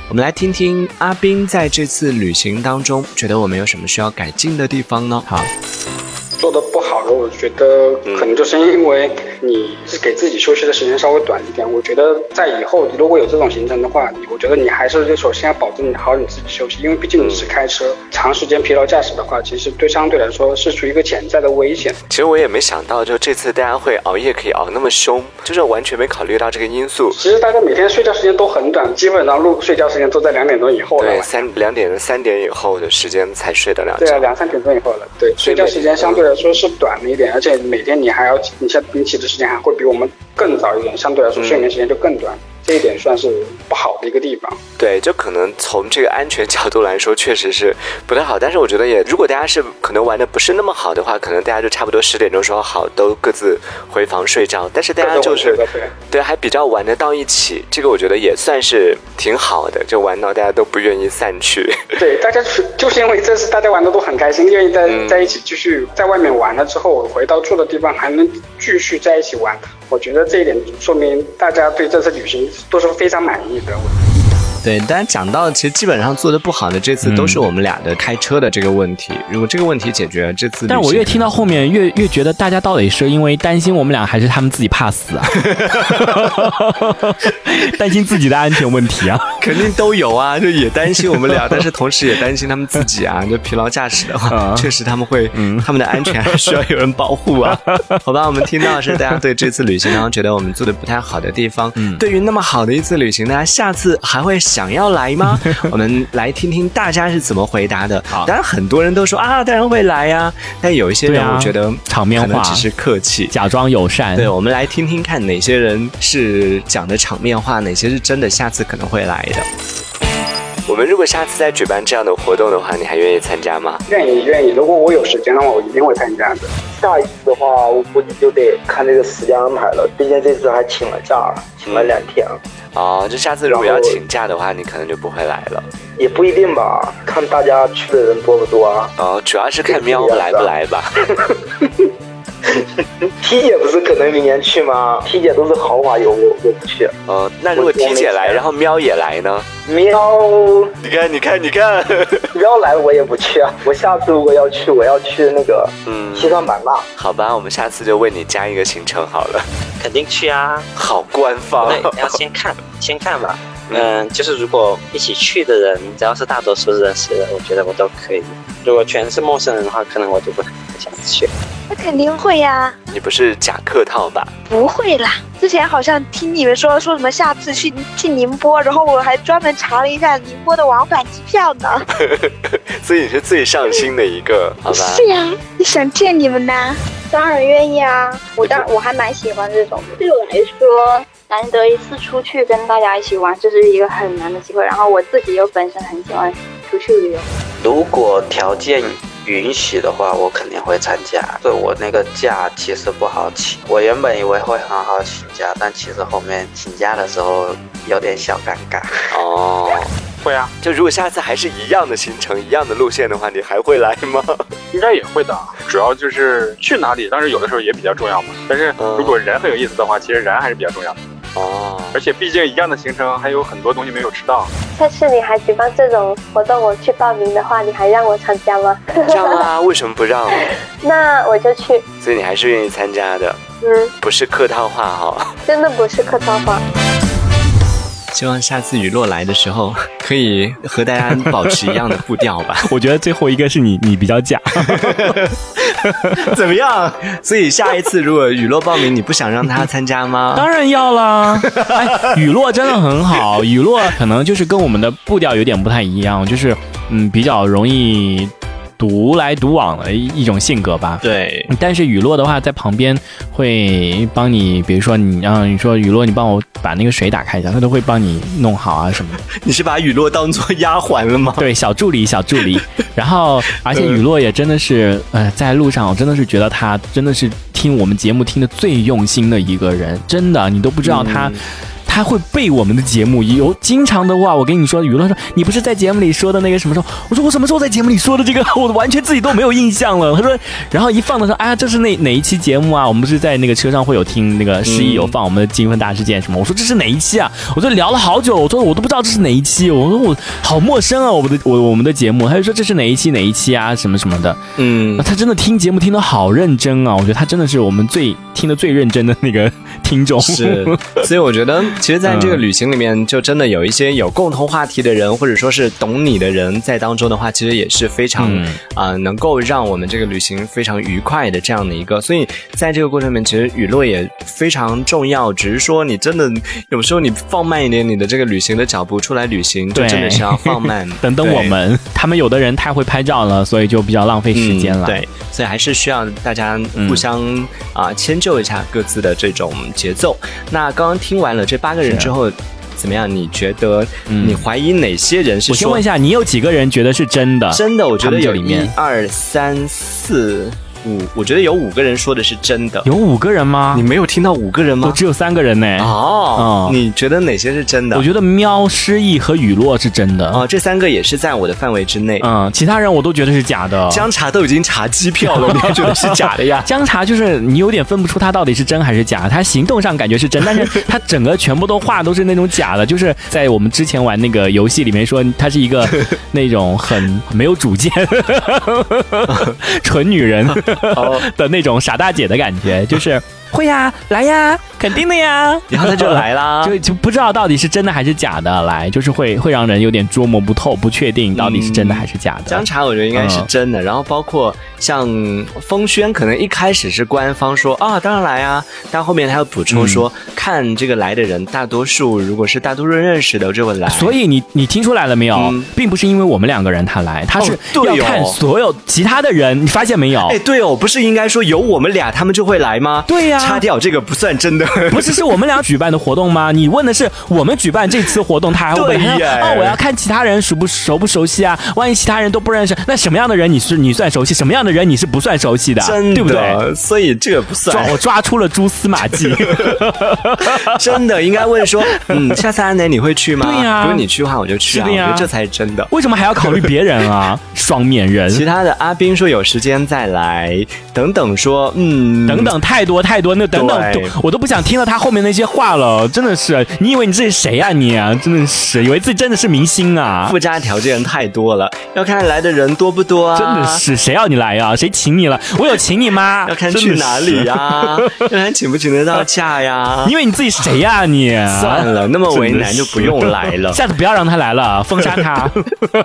我们来听听阿斌在这次旅行当中，觉得我们有什么需要改进的地方呢？好。做的不好的，我觉得可能就是因为你是给自己休息的时间稍微短一点。我觉得在以后如果有这种行程的话，我觉得你还是就首先要保证你好你自己休息，因为毕竟你是开车，长时间疲劳驾驶的话，其实对相对来说是处于一个潜在的危险。其实我也没想到，就这次大家会熬夜可以熬那么凶，就是完全没考虑到这个因素。其实大家每天睡觉时间都很短，基本上入睡觉时间都在两点钟以后了。对，三两点三点以后的时间才睡得了对啊，两三点钟以后了。对，睡觉时间相对。来说是短了一点，而且每天你还要，你像你起的时间还会比我们更早一点，相对来说睡眠时间就更短。这一点算是不好的一个地方。对，就可能从这个安全角度来说，确实是不太好。但是我觉得也，如果大家是可能玩的不是那么好的话，可能大家就差不多十点钟说好，都各自回房睡觉。但是大家就是对，还比较玩得到一起，这个我觉得也算是挺好的，就玩到大家都不愿意散去。<laughs> 对，大家是就是因为这次大家玩的都很开心，愿意在在一起继续在外面玩了之后，回到住的地方还能继续在一起玩。我觉得这一点说明大家对这次旅行都是非常满意的。对，大家讲到其实基本上做的不好的这次都是我们俩的开车的这个问题。如果这个问题解决，这次。但我越听到后面越越觉得大家到底是因为担心我们俩，还是他们自己怕死啊？<laughs> 担心自己的安全问题啊？肯定都有啊，<laughs> 就也担心我们俩，但是同时也担心他们自己啊。<laughs> 就疲劳驾驶的话，确实他们会，他们的安全还需要有人保护啊。好吧，我们听到是大家对这次旅行当中觉得我们做的不太好的地方。对于那么好的一次旅行，大家下次还会。想要来吗？<laughs> 我们来听听大家是怎么回答的。当然，很多人都说啊，当然会来呀。但有一些人，我觉得场面话只是客气，假装友善。对，我们来听听看，哪些人是讲的场面话，哪些是真的，下次可能会来的。我们如果下次再举办这样的活动的话，你还愿意参加吗？愿意，愿意。如果我有时间的话，我一定会参加的。下一次的话，我估计就得看这个时间安排了。毕竟这次还请了假，请了两天。哦，就下次如果要请假的话，你可能就不会来了。也不一定吧，看大家去的人多不多啊。哦，主要是看喵来不来吧。<laughs> <laughs> T 姐不是可能明年去吗？T 姐都是豪华游，我我不去。哦，那如果 T 姐来，然后喵也来呢？喵，你看，你看，你看，<laughs> 喵来我也不去啊。我下次如果要去，我要去那个嗯西双版纳。好吧，我们下次就为你加一个行程好了。肯定去啊！好官方。对，要先看，<laughs> 先看吧。嗯，就是如果一起去的人，只要是大多数认识的，我觉得我都可以。如果全是陌生人的话，可能我就不想去。那肯定会呀！你不是假客套吧？不会啦，之前好像听你们说说什么下次去去宁波，然后我还专门查了一下宁波的往返机票呢。<laughs> 所以你是最上心的一个，好吧？是呀，想见你们呐，当然愿意啊！我当我还蛮喜欢这种的，对我来说，难得一次出去跟大家一起玩，这是一个很难的机会。然后我自己又本身很喜欢出去旅游，如果条件。允许的话，我肯定会参加。对我那个假其实不好请，我原本以为会很好请假，但其实后面请假的时候有点小尴尬。哦，会啊，就如果下次还是一样的行程、一样的路线的话，你还会来吗？<laughs> 应该也会的，主要就是去哪里，当然有的时候也比较重要嘛。但是如果人很有意思的话，其实人还是比较重要的。哦，而且毕竟一样的行程还有很多东西没有吃到。下次你还举办这种活动，我去报名的话，你还让我参加吗？让啊，为什么不让？<laughs> 那我就去。所以你还是愿意参加的？嗯，不是客套话哈。真的不是客套话。希望下次雨落来的时候，<laughs> 可以和大家保持一样的步调吧。<laughs> 我觉得最后一个是你，你比较假。<laughs> 怎么样？所以下一次如果雨落报名，你不想让他参加吗？当然要啦！哎，雨落真的很好，雨落可能就是跟我们的步调有点不太一样，就是嗯，比较容易。独来独往的一种性格吧。对，但是雨落的话，在旁边会帮你，比如说你让你说雨落，你帮我把那个水打开一下，他都会帮你弄好啊什么的。<laughs> 你是把雨落当做丫鬟了吗？<laughs> 对，小助理，小助理。<laughs> 然后，而且雨落也真的是，呃，在路上我真的是觉得他真的是听我们节目听的最用心的一个人，真的，你都不知道他。他会背我们的节目，有经常的话，我跟你说，娱乐说你不是在节目里说的那个什么时候？我说我什么时候在节目里说的这个？我完全自己都没有印象了。他说，然后一放的时候，哎呀，这是哪哪一期节目啊？我们不是在那个车上会有听那个十一有放我们的金婚大事件什么？我说这是哪一期啊？我说聊了好久，我说我都不知道这是哪一期。我说我好陌生啊，我们的我我们的节目。他就说这是哪一期哪一期啊？什么什么的。嗯，他真的听节目听得好认真啊！我觉得他真的是我们最听得最认真的那个听众。是，所以我觉得其实在这个旅行里面，就真的有一些有共同话题的人，或者说是懂你的人在当中的话，其实也是非常啊，能够让我们这个旅行非常愉快的这样的一个。所以在这个过程里面，其实雨落也非常重要。只是说，你真的有时候你放慢一点你的这个旅行的脚步，出来旅行就真的是要放慢。等等我们，他们有的人太会拍照了，所以就比较浪费时间了。对，所以还是需要大家互相啊迁就一下各自的这种节奏。那刚刚听完了这八个人之后。怎么样？你觉得？你怀疑哪些人是？我先问一下，你有几个人觉得是真的？真的，我觉得有一二三四。五，我觉得有五个人说的是真的。有五个人吗？你没有听到五个人吗？我只有三个人呢。哦，你觉得哪些是真的？我觉得喵、失忆和雨落是真的。哦，这三个也是在我的范围之内。嗯，其他人我都觉得是假的。姜茶都已经查机票了，你还觉得是假的呀？<laughs> 姜茶就是你有点分不出他到底是真还是假。他行动上感觉是真，但是他整个全部都画都是那种假的。就是在我们之前玩那个游戏里面说他是一个 <laughs> 那种很没有主见、<laughs> 纯女人。<laughs> 的那种傻大姐的感觉，就是会呀，来呀。肯定的呀，<laughs> 然后他就来啦，<laughs> 就就不知道到底是真的还是假的来，就是会会让人有点捉摸不透，不确定到底是真的还是假的。姜茶我觉得应该是真的，然后包括像风轩，可能一开始是官方说啊，当然来啊，但后面他又补充说，看这个来的人，大多数如果是大多数认识的就会来。所以你你听出来了没有？并不是因为我们两个人他来，他是要看所有其他的人，你发现没有？哎，对哦，不是应该说有我们俩他们就会来吗？对呀，擦掉这个不算真的。<laughs> 不是是我们俩举办的活动吗？你问的是我们举办这次活动，他还会问哦，我要看其他人熟不熟不熟悉啊？万一其他人都不认识，那什么样的人你是你算熟悉？什么样的人你是不算熟悉的？真的，对不对？所以这个不算。抓我抓出了蛛丝马迹。<laughs> 真的应该问说，<laughs> 嗯，下次安南你会去吗？对呀，如果你去的话，我就去啊。我觉得这才是真的。为什么还要考虑别人啊？双面人。其他的阿斌说有时间再来，等等说，嗯，等等太多太多，那等等我都不想听了他。后面那些话了，真的是，你以为你自己谁呀？你真的是以为自己真的是明星啊？附加条件太多了，要看来的人多不多啊？真的是，谁要你来呀？谁请你了？我有请你吗？要看去哪里呀？<laughs> 要看请不请得到假呀？你以为你自己谁呀？你算了，那么为难就不用来了，下次不要让他来了，封杀他。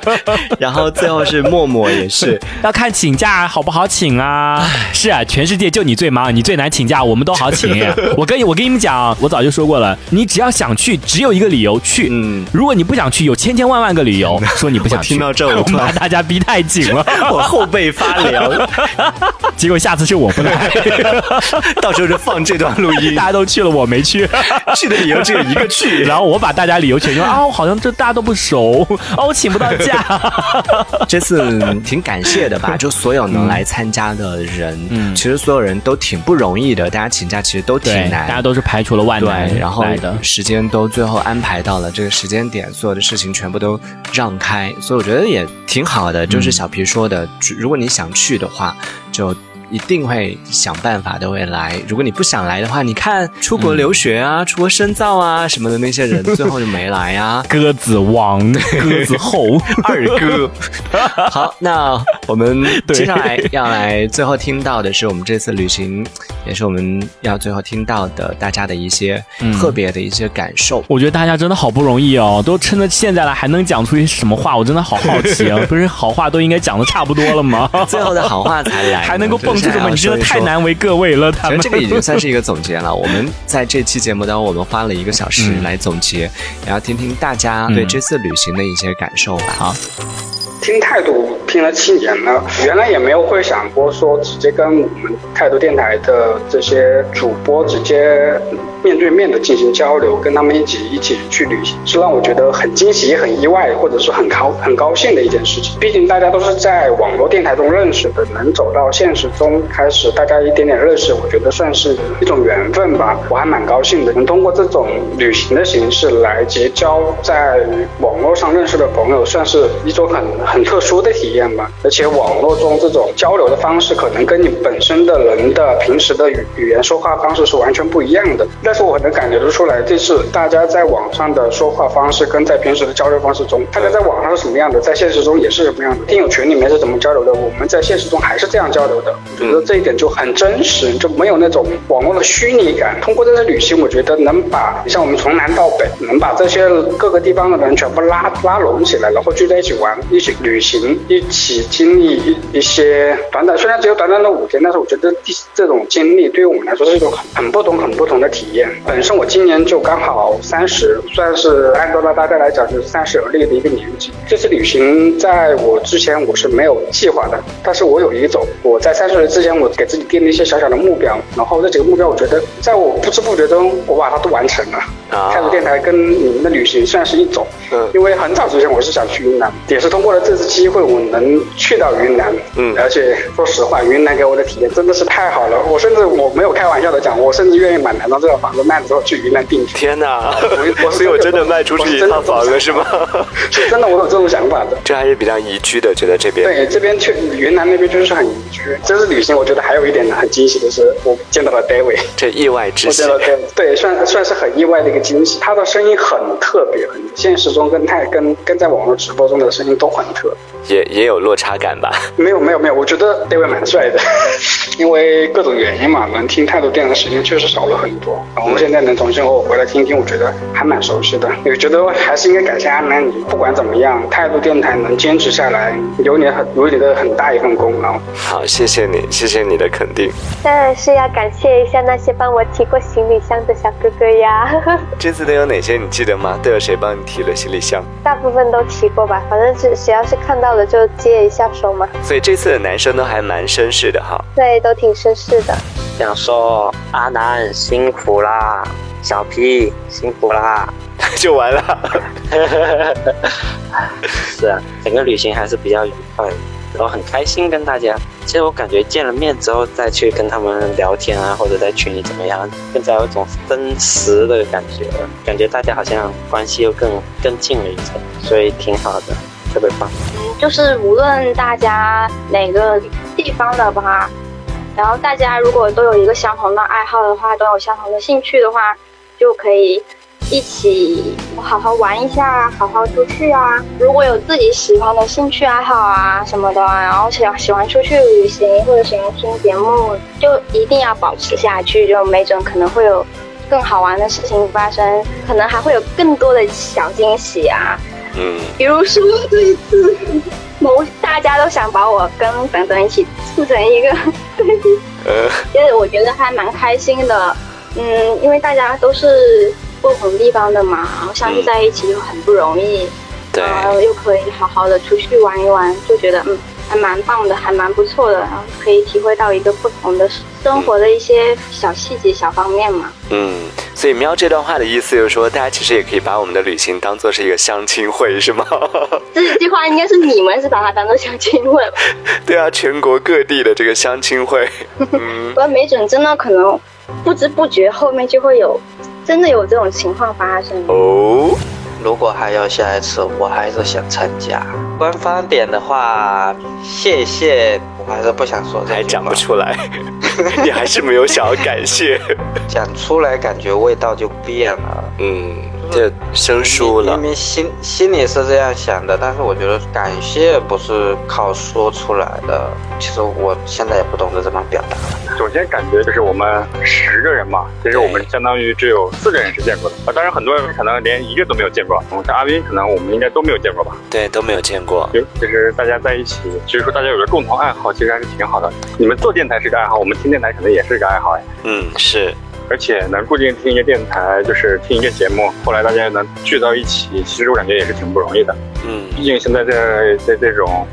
<laughs> 然后最后是默默，也是 <laughs> 要看请假好不好请啊？是啊，全世界就你最忙，你最难请假，我们都好请。<laughs> 我跟你，我跟你们。讲，我早就说过了，你只要想去，只有一个理由去。嗯，如果你不想去，有千千万万个理由 <laughs> 说你不想去。听到这，<laughs> 我把大家逼太紧了，我后背发凉。结果下次是我不来，到时候就放这段录音。大家都去了，我没去，去的理由只有一个去。然后我把大家理由全说啊，我好像这大家都不熟，哦，我请不到假。这次挺感谢的吧？就所有能来参加的人，嗯，其实所有人都挺不容易的。大家请假其实都挺难，大家都是。排除了万难，然后时间都最后安排到了这个时间点，所有的事情全部都让开，所以我觉得也挺好的。就是小皮说的，如果你想去的话，就。一定会想办法都会来。如果你不想来的话，你看出国留学啊、出国深造啊什么的那些人，最后就没来啊。<laughs> 鸽子王、鸽子后、<laughs> 二哥。好，那我们接下来要来最后听到的是我们这次旅行，也是我们要最后听到的大家的一些特别的一些感受。我觉得大家真的好不容易哦，都撑到现在了，还能讲出一些什么话？我真的好好奇啊！<laughs> 不是好话都应该讲的差不多了吗？最后的好话才来，还能够蹦出这个，你真的太难为各位了。其实这个已经算是一个总结了。我们在这期节目当中，我们花了一个小时来总结，然后听听大家对这次旅行的一些感受吧。好。听态度听了七年了，原来也没有会想过说直接跟我们态度电台的这些主播直接面对面的进行交流，跟他们一起一起去旅行，是让我觉得很惊喜、很意外，或者是很高 <laughs> 很高兴的一件事情。毕竟大家都是在网络电台中认识的，能走到现实中开始大家一点点认识，我觉得算是一种缘分吧。我还蛮高兴的，能通过这种旅行的形式来结交在网络上认识的朋友，算是一种很。很特殊的体验吧，而且网络中这种交流的方式，可能跟你本身的人的平时的语语言说话方式是完全不一样的。但是我能感觉得出来，这次大家在网上的说话方式，跟在平时的交流方式中，大家在网上是什么样的，在现实中也是什么样的。听友群里面是怎么交流的，我们在现实中还是这样交流的。我觉得这一点就很真实，就没有那种网络的虚拟感。通过这次旅行，我觉得能把像我们从南到北，能把这些各个地方的人全部拉拉拢起来，然后聚在一起玩，一起。旅行一起经历一一些短短，虽然只有短短的五天，但是我觉得第这种经历对于我们来说是一种很很不同、很不同的体验。本身我今年就刚好三十，算是按照大家来讲就是三十而立的一个年纪。这次旅行在我之前我是没有计划的，但是我有一种我在三十岁之前我给自己定了一些小小的目标，然后这几个目标我觉得在我不知不觉中我把它都完成了。开度电台跟你们的旅行算是一种，嗯，因为很早之前我是想去云南，也是通过了这次机会，我能去到云南，嗯，而且说实话，云南给我的体验真的是太好了，我甚至我没有开玩笑的讲，我甚至愿意把南昌这套房子卖了之后去云南定居。天哪，我 <laughs> 所以我真的卖出去一套房子是吗？是真的，我有这种想法的。这还是比较宜居的，觉得这边。对，这边去云南那边就是很宜居。这次旅行，我觉得还有一点很惊喜的是，我见到了 David，这意外之喜。对，算算是很意外的一个惊喜。他的声音很特别，现实中跟太跟跟在网络直播中的声音都很特。也也有落差感吧？没有没有没有，我觉得 David 蛮帅的。因为各种原因嘛，能听太多电的时间确实少了很多。我们现在能重新偶尔回来听听，我觉得还蛮熟悉的。我觉得还是应该感谢阿南，你不管怎么样，态度电台能坚持下来，有你很有你的很大一份功劳。好，谢谢你，谢谢你的肯定。当然是要感谢一下那些帮我提过行李箱的小哥哥呀。这次都有哪些你记得吗？都有谁帮你提了行李箱？大部分都提过吧，反正是只要是看到了就接一下手嘛。所以这次的男生都还蛮绅士的哈。对。都挺绅士的。想说阿南辛苦啦，小皮辛苦啦，<laughs> 就完了。<laughs> 是啊，整个旅行还是比较愉快，然后很开心跟大家。其实我感觉见了面之后再去跟他们聊天啊，或者在群里怎么样，更加有一种真实的感觉，感觉大家好像关系又更更近了一层，所以挺好的，特别棒。嗯，就是无论大家哪个地方的吧。然后大家如果都有一个相同的爱好的话，都有相同的兴趣的话，就可以一起好好玩一下，好好出去啊。如果有自己喜欢的兴趣爱好啊什么的，然后喜喜欢出去旅行或者喜欢听节目，就一定要保持下去，就没准可能会有更好玩的事情发生，可能还会有更多的小惊喜啊。嗯，比如说这一次。某大家都想把我跟等等一起促成一个，呃，就是我觉得还蛮开心的，嗯，因为大家都是不同地方的嘛，然后相聚在一起又很不容易，对，然后又可以好好的出去玩一玩，就觉得嗯。还蛮棒的，还蛮不错的，然后可以体会到一个不同的生活的一些小细节、小方面嘛。嗯，所以喵这段话的意思就是说，大家其实也可以把我们的旅行当做是一个相亲会，是吗？<laughs> 这句话应该是你们是把它当做相亲会。<laughs> 对啊，全国各地的这个相亲会。不过没准真的可能不知不觉后面就会有，真的有这种情况发生。哦。如果还有下一次，我还是想参加。官方点的话，谢谢，我还是不想说，还讲不出来，<laughs> 你还是没有想要感谢，<laughs> 讲出来感觉味道就变了，嗯。就生疏了。明明心心里是这样想的，但是我觉得感谢不是靠说出来的。其实我现在也不懂得怎么表达。首先感觉就是我们十个人嘛，其实我们相当于只有四个人是见过的啊。当然很多人可能连一个都没有见过。像阿斌，可能我们应该都没有见过吧？对，都没有见过。就其实大家在一起，其实说大家有个共同爱好，其实还是挺好的。你们做电台是个爱好，我们听电台可能也是个爱好哎。嗯，是。而且能固定听一个电台，就是听一个节目，后来大家能聚到一起，其实我感觉也是挺不容易的。嗯，毕竟现在在在这种，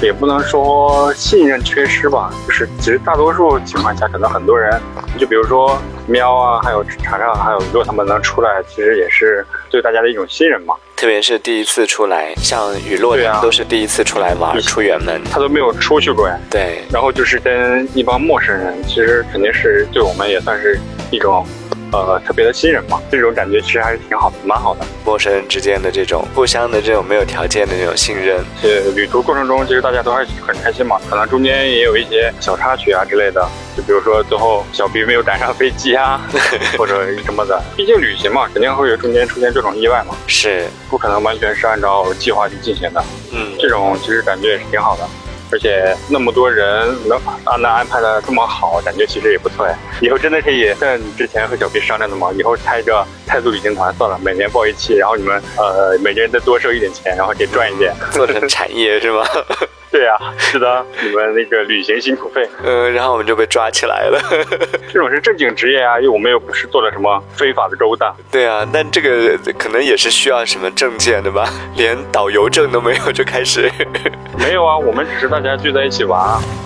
也不能说信任缺失吧，就是其实大多数情况下，可能很多人，就比如说喵啊，还有查查，还有如果他们能出来，其实也是对大家的一种信任嘛。特别是第一次出来，像雨落呀，都是第一次出来玩，出远门，他都没有出去过呀。对，然后就是跟一帮陌生人，其实肯定是对我们也算是一种。呃，特别的信任嘛，这种感觉其实还是挺好的，蛮好的。陌生人之间的这种互相的这种没有条件的这种信任，呃，旅途过程中其实大家都还是很开心嘛。可能中间也有一些小插曲啊之类的，就比如说最后小 B 没有赶上飞机啊，<laughs> 或者什么的。毕竟旅行嘛，肯定会有中间出现这种意外嘛，是不可能完全是按照计划去进行的。嗯，这种其实感觉也是挺好的。而且那么多人能啊，能安排的这么好，感觉其实也不错呀。以后真的可以像之前和小 B 商量的嘛，以后开个泰族旅行团算了，每年报一期，然后你们呃每个人再多收一点钱，然后可以赚一点，<laughs> 做成产业是吗？对呀，是的，你们那个旅行辛苦费，嗯，然后我们就被抓起来了。<laughs> 这种是正经职业啊，因为我们又不是做了什么非法的勾当。对啊，但这个可能也是需要什么证件的吧？连导游证都没有就开始？<laughs> 没有啊，我们只是大家聚在一起玩。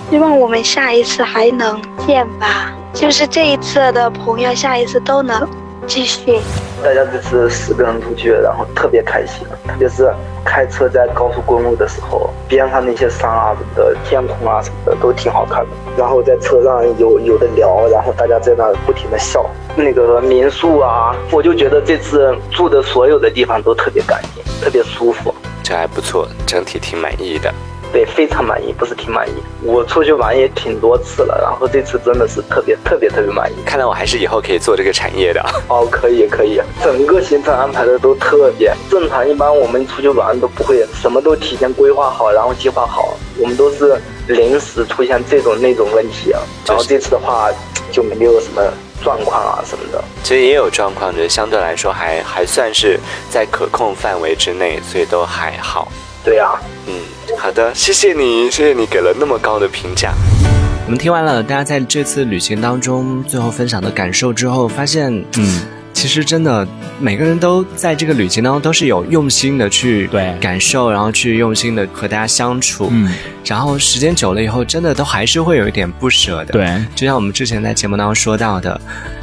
希望我们下一次还能见吧，就是这一次的朋友，下一次都能。继续，大家这次四个人出去，然后特别开心，特别是开车在高速公路的时候，边上那些山啊什么的，天空啊什么的都挺好看的。然后在车上有有的聊，然后大家在那不停的笑。那个民宿啊，我就觉得这次住的所有的地方都特别干净，特别舒服，这还不错，整体挺满意的。对，非常满意，不是挺满意。我出去玩也挺多次了，然后这次真的是特别特别特别满意。看来我还是以后可以做这个产业的。哦，可以可以，整个行程安排的都特别正常。一般我们出去玩都不会什么都提前规划好，然后计划好，我们都是临时出现这种那种问题。然后这次的话就没有什么状况啊什么的。其实也有状况，就相对来说还还算是在可控范围之内，所以都还好。对呀，嗯。好的，谢谢你，谢谢你给了那么高的评价。我们听完了大家在这次旅行当中最后分享的感受之后，发现，嗯，其实真的每个人都在这个旅行当中都是有用心的去对感受，然后去用心的和大家相处，嗯，然后时间久了以后，真的都还是会有一点不舍的。对，就像我们之前在节目当中说到的。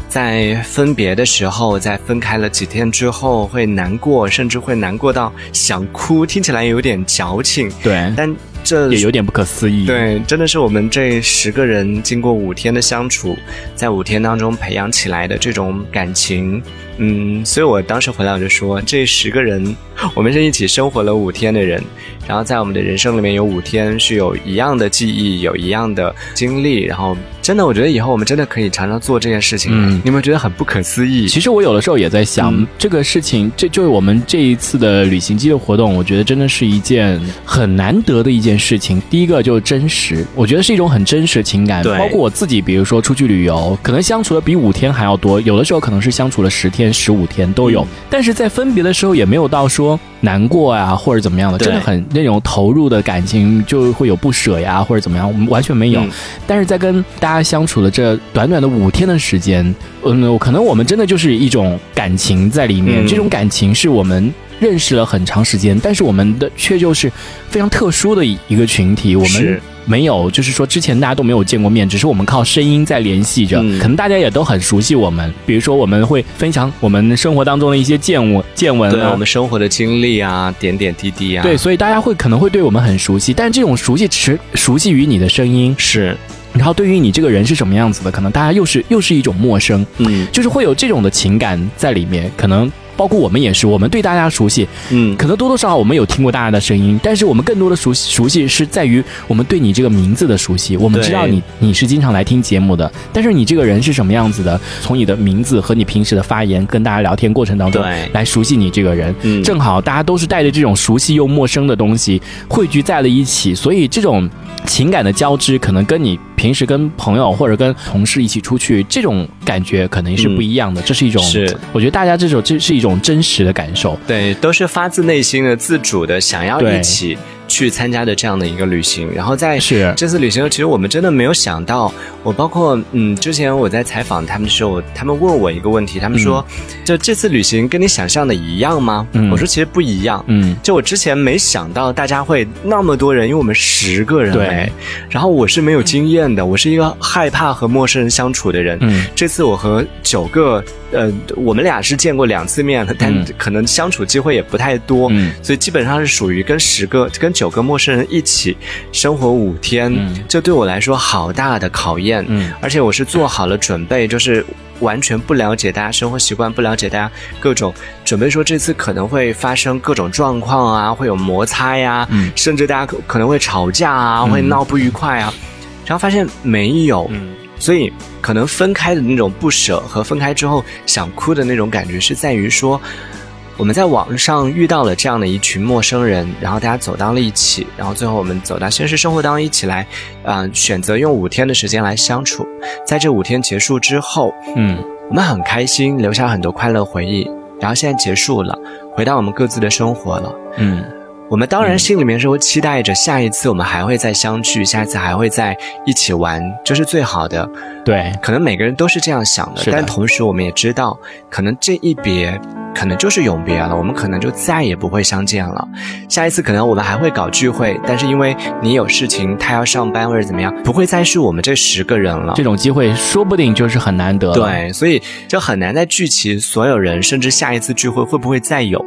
在分别的时候，在分开了几天之后，会难过，甚至会难过到想哭，听起来有点矫情。对，但这也有点不可思议。对，真的是我们这十个人经过五天的相处，在五天当中培养起来的这种感情。嗯，所以我当时回来我就说，这十个人，我们是一起生活了五天的人，然后在我们的人生里面有五天是有一样的记忆，有一样的经历，然后。真的，我觉得以后我们真的可以常常做这件事情。嗯，你们觉得很不可思议？其实我有的时候也在想，这个事情，这就是我们这一次的旅行机的活动。我觉得真的是一件很难得的一件事情。第一个就是真实，我觉得是一种很真实的情感。包括我自己，比如说出去旅游，可能相处的比五天还要多，有的时候可能是相处了十天、十五天都有。但是在分别的时候，也没有到说。难过呀，或者怎么样的，真的很那种投入的感情，就会有不舍呀，或者怎么样，我们完全没有。但是在跟大家相处的这短短的五天的时间，嗯，可能我们真的就是一种感情在里面，这种感情是我们认识了很长时间，但是我们的却就是非常特殊的一个群体，我们。没有，就是说之前大家都没有见过面，只是我们靠声音在联系着。可能大家也都很熟悉我们，比如说我们会分享我们生活当中的一些见闻、见闻啊，我们生活的经历啊，点点滴滴啊。对，所以大家会可能会对我们很熟悉，但这种熟悉只熟悉于你的声音是。然后对于你这个人是什么样子的，可能大家又是又是一种陌生，嗯，就是会有这种的情感在里面，可能。包括我们也是，我们对大家熟悉，嗯，可能多多少少我们有听过大家的声音，但是我们更多的熟悉熟悉是在于我们对你这个名字的熟悉，我们知道你你是经常来听节目的，但是你这个人是什么样子的，从你的名字和你平时的发言跟大家聊天过程当中来熟悉你这个人，正好大家都是带着这种熟悉又陌生的东西汇聚在了一起，所以这种情感的交织可能跟你。平时跟朋友或者跟同事一起出去，这种感觉可能是不一样的。这是一种，是。我觉得大家这种这是一种真实的感受。对，都是发自内心的、自主的想要一起。去参加的这样的一个旅行，然后在这次旅行，其实我们真的没有想到，我包括嗯，之前我在采访他们的时候，他们问我一个问题，他们说，就这次旅行跟你想象的一样吗？我说其实不一样，嗯，就我之前没想到大家会那么多人，因为我们十个人，对，然后我是没有经验的，我是一个害怕和陌生人相处的人，嗯，这次我和九个。呃，我们俩是见过两次面的，但可能相处机会也不太多，所以基本上是属于跟十个、跟九个陌生人一起生活五天，这对我来说好大的考验。嗯，而且我是做好了准备，就是完全不了解大家生活习惯，不了解大家各种准备，说这次可能会发生各种状况啊，会有摩擦呀，甚至大家可能会吵架啊，会闹不愉快啊，然后发现没有。所以，可能分开的那种不舍和分开之后想哭的那种感觉，是在于说，我们在网上遇到了这样的一群陌生人，然后大家走到了一起，然后最后我们走到现实生活当中一起来，嗯，选择用五天的时间来相处。在这五天结束之后，嗯，我们很开心，留下很多快乐回忆。然后现在结束了，回到我们各自的生活了，嗯。我们当然心里面是会期待着下一次我们还会再相聚，下一次还会在一起玩，这是最好的。对，可能每个人都是这样想的，但同时我们也知道，可能这一别，可能就是永别了，我们可能就再也不会相见了。下一次可能我们还会搞聚会，但是因为你有事情，他要上班或者怎么样，不会再是我们这十个人了。这种机会说不定就是很难得。对，所以就很难再聚齐所有人，甚至下一次聚会会不会再有？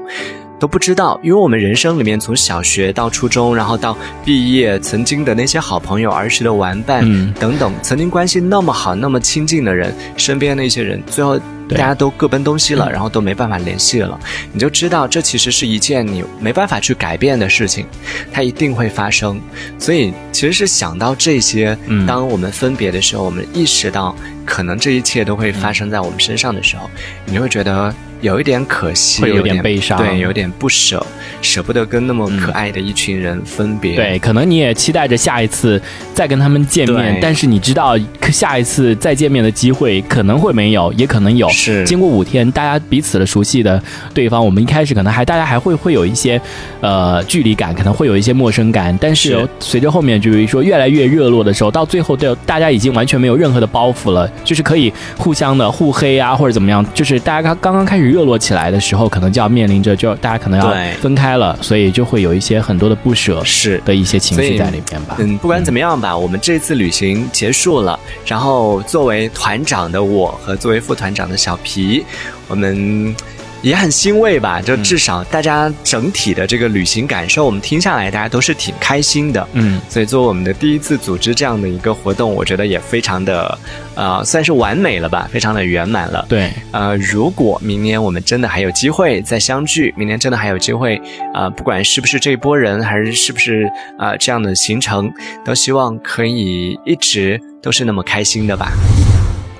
都不知道，因为我们人生里面从小学到初中，然后到毕业，曾经的那些好朋友、儿时的玩伴等等，曾经关系那么好、那么亲近的人，身边那些人，最后大家都各奔东西了，然后都没办法联系了，你就知道这其实是一件你没办法去改变的事情，它一定会发生。所以其实是想到这些，当我们分别的时候，我们意识到可能这一切都会发生在我们身上的时候，你会觉得。有一点可惜，会有点悲伤，对，有点不舍，舍不得跟那么可爱的一群人分别。对，可能你也期待着下一次再跟他们见面，但是你知道下一次再见面的机会可能会没有，也可能有。是，经过五天，大家彼此的熟悉的对方，我们一开始可能还大家还会会有一些呃距离感，可能会有一些陌生感，但是随着后面就是说越来越热络的时候，到最后都大家已经完全没有任何的包袱了，就是可以互相的互黑啊或者怎么样，就是大家刚刚刚开始。热络起来的时候，可能就要面临着，就大家可能要分开了，所以就会有一些很多的不舍，是的一些情绪在里面吧。嗯，不管怎么样吧，我们这次旅行结束了，然后作为团长的我和作为副团长的小皮，我们。也很欣慰吧，就至少大家整体的这个旅行感受，我们听下来，大家都是挺开心的。嗯，所以作为我们的第一次组织这样的一个活动，我觉得也非常的，呃，算是完美了吧，非常的圆满了。对，呃，如果明年我们真的还有机会再相聚，明年真的还有机会，呃，不管是不是这一波人，还是是不是啊这样的行程，都希望可以一直都是那么开心的吧。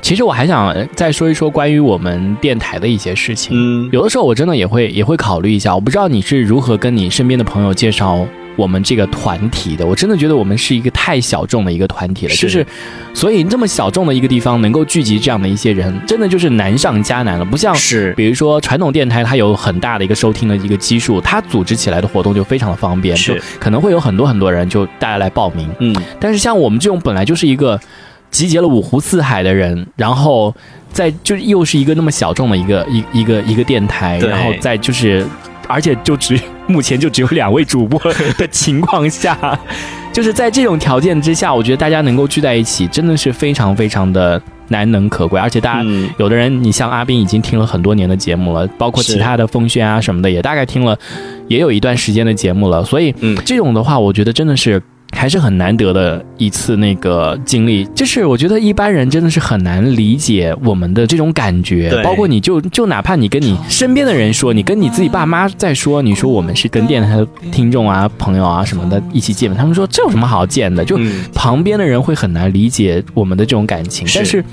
其实我还想再说一说关于我们电台的一些事情。嗯，有的时候我真的也会也会考虑一下。我不知道你是如何跟你身边的朋友介绍我们这个团体的。我真的觉得我们是一个太小众的一个团体了。就是，所以这么小众的一个地方能够聚集这样的一些人，真的就是难上加难了。不像是，比如说传统电台，它有很大的一个收听的一个基数，它组织起来的活动就非常的方便，是可能会有很多很多人就大家来报名。嗯，但是像我们这种本来就是一个。集结了五湖四海的人，然后在就又是一个那么小众的一个一一个一个电台，然后在就是，而且就只目前就只有两位主播的情况下，<laughs> 就是在这种条件之下，我觉得大家能够聚在一起，真的是非常非常的难能可贵。而且大家有的人，你像阿斌已经听了很多年的节目了，包括其他的风轩啊什么的，也大概听了也有一段时间的节目了，所以这种的话，我觉得真的是。还是很难得的一次那个经历，就是我觉得一般人真的是很难理解我们的这种感觉，包括你就就哪怕你跟你身边的人说，你跟你自己爸妈在说，你说我们是跟电台的听众啊、朋友啊什么的一起见面，他们说这有什么好见的？就旁边的人会很难理解我们的这种感情，但是。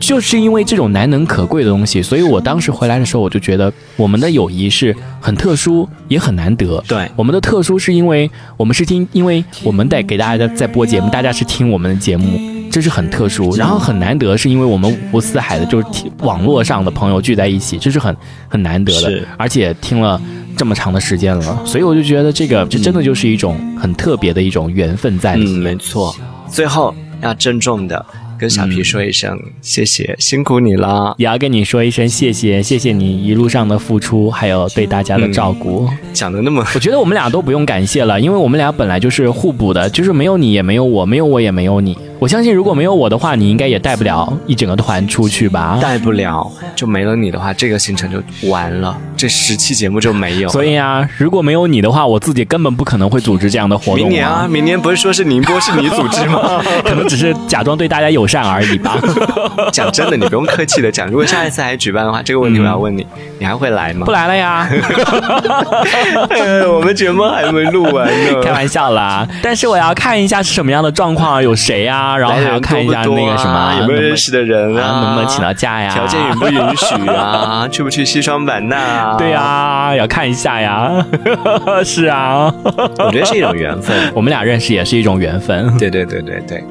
就是因为这种难能可贵的东西，所以我当时回来的时候，我就觉得我们的友谊是很特殊，也很难得。对，我们的特殊是因为我们是听，因为我们在给大家在播节目，大家是听我们的节目，这是很特殊。然后很难得，是因为我们五湖四海的，就是网络上的朋友聚在一起，这是很很难得的。而且听了这么长的时间了，所以我就觉得这个这真的就是一种很特别的一种缘分在里面。没错，最后要郑重的。跟小皮说一声谢谢，辛苦你了。也要跟你说一声谢谢，谢谢你一路上的付出，还有对大家的照顾。讲的那么，我觉得我们俩都不用感谢了，因为我们俩本来就是互补的，就是没有你也没有我，没有我也没有你。我相信，如果没有我的话，你应该也带不了一整个团出去吧？带不了，就没了你的话，这个行程就完了，这十期节目就没有。所以啊，如果没有你的话，我自己根本不可能会组织这样的活动。明年啊，明年不是说是宁波是你组织吗？<laughs> 可能只是假装对大家友善而已吧。<laughs> 讲真的，你不用客气的讲。如果下一次还举办的话，这个问题我要问你，你还会来吗？不来了呀。<laughs> 我们节目还没录完呢，开玩笑啦。但是我要看一下是什么样的状况，有谁啊？然后还要看一下那个什么有没有认识的人啊，能不能请到假呀？条件允不允许啊？<laughs> 去不去西双版纳？对呀，要看一下呀。<laughs> 是啊，我觉得是一种缘分。<laughs> 我们俩认识也是一种缘分。对对对对对，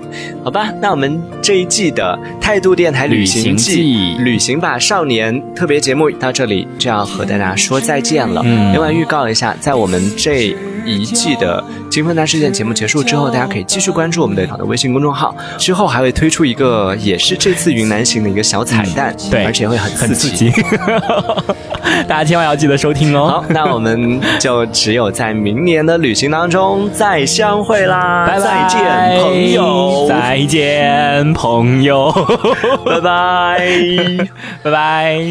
好吧，那我们这一季的态度电台旅行记旅行吧少年特别节目到这里就要和大家说再见了。另外预告一下，在我们这。一季的金分大事件节目结束之后，大家可以继续关注我们的的微信公众号，之后还会推出一个也是这次云南行的一个小彩蛋，对，而且会很很刺激，<laughs> 大家千万要记得收听哦。好，那我们就只有在明年的旅行当中再相会啦，拜拜，再见朋友，再见朋友，拜拜，拜拜。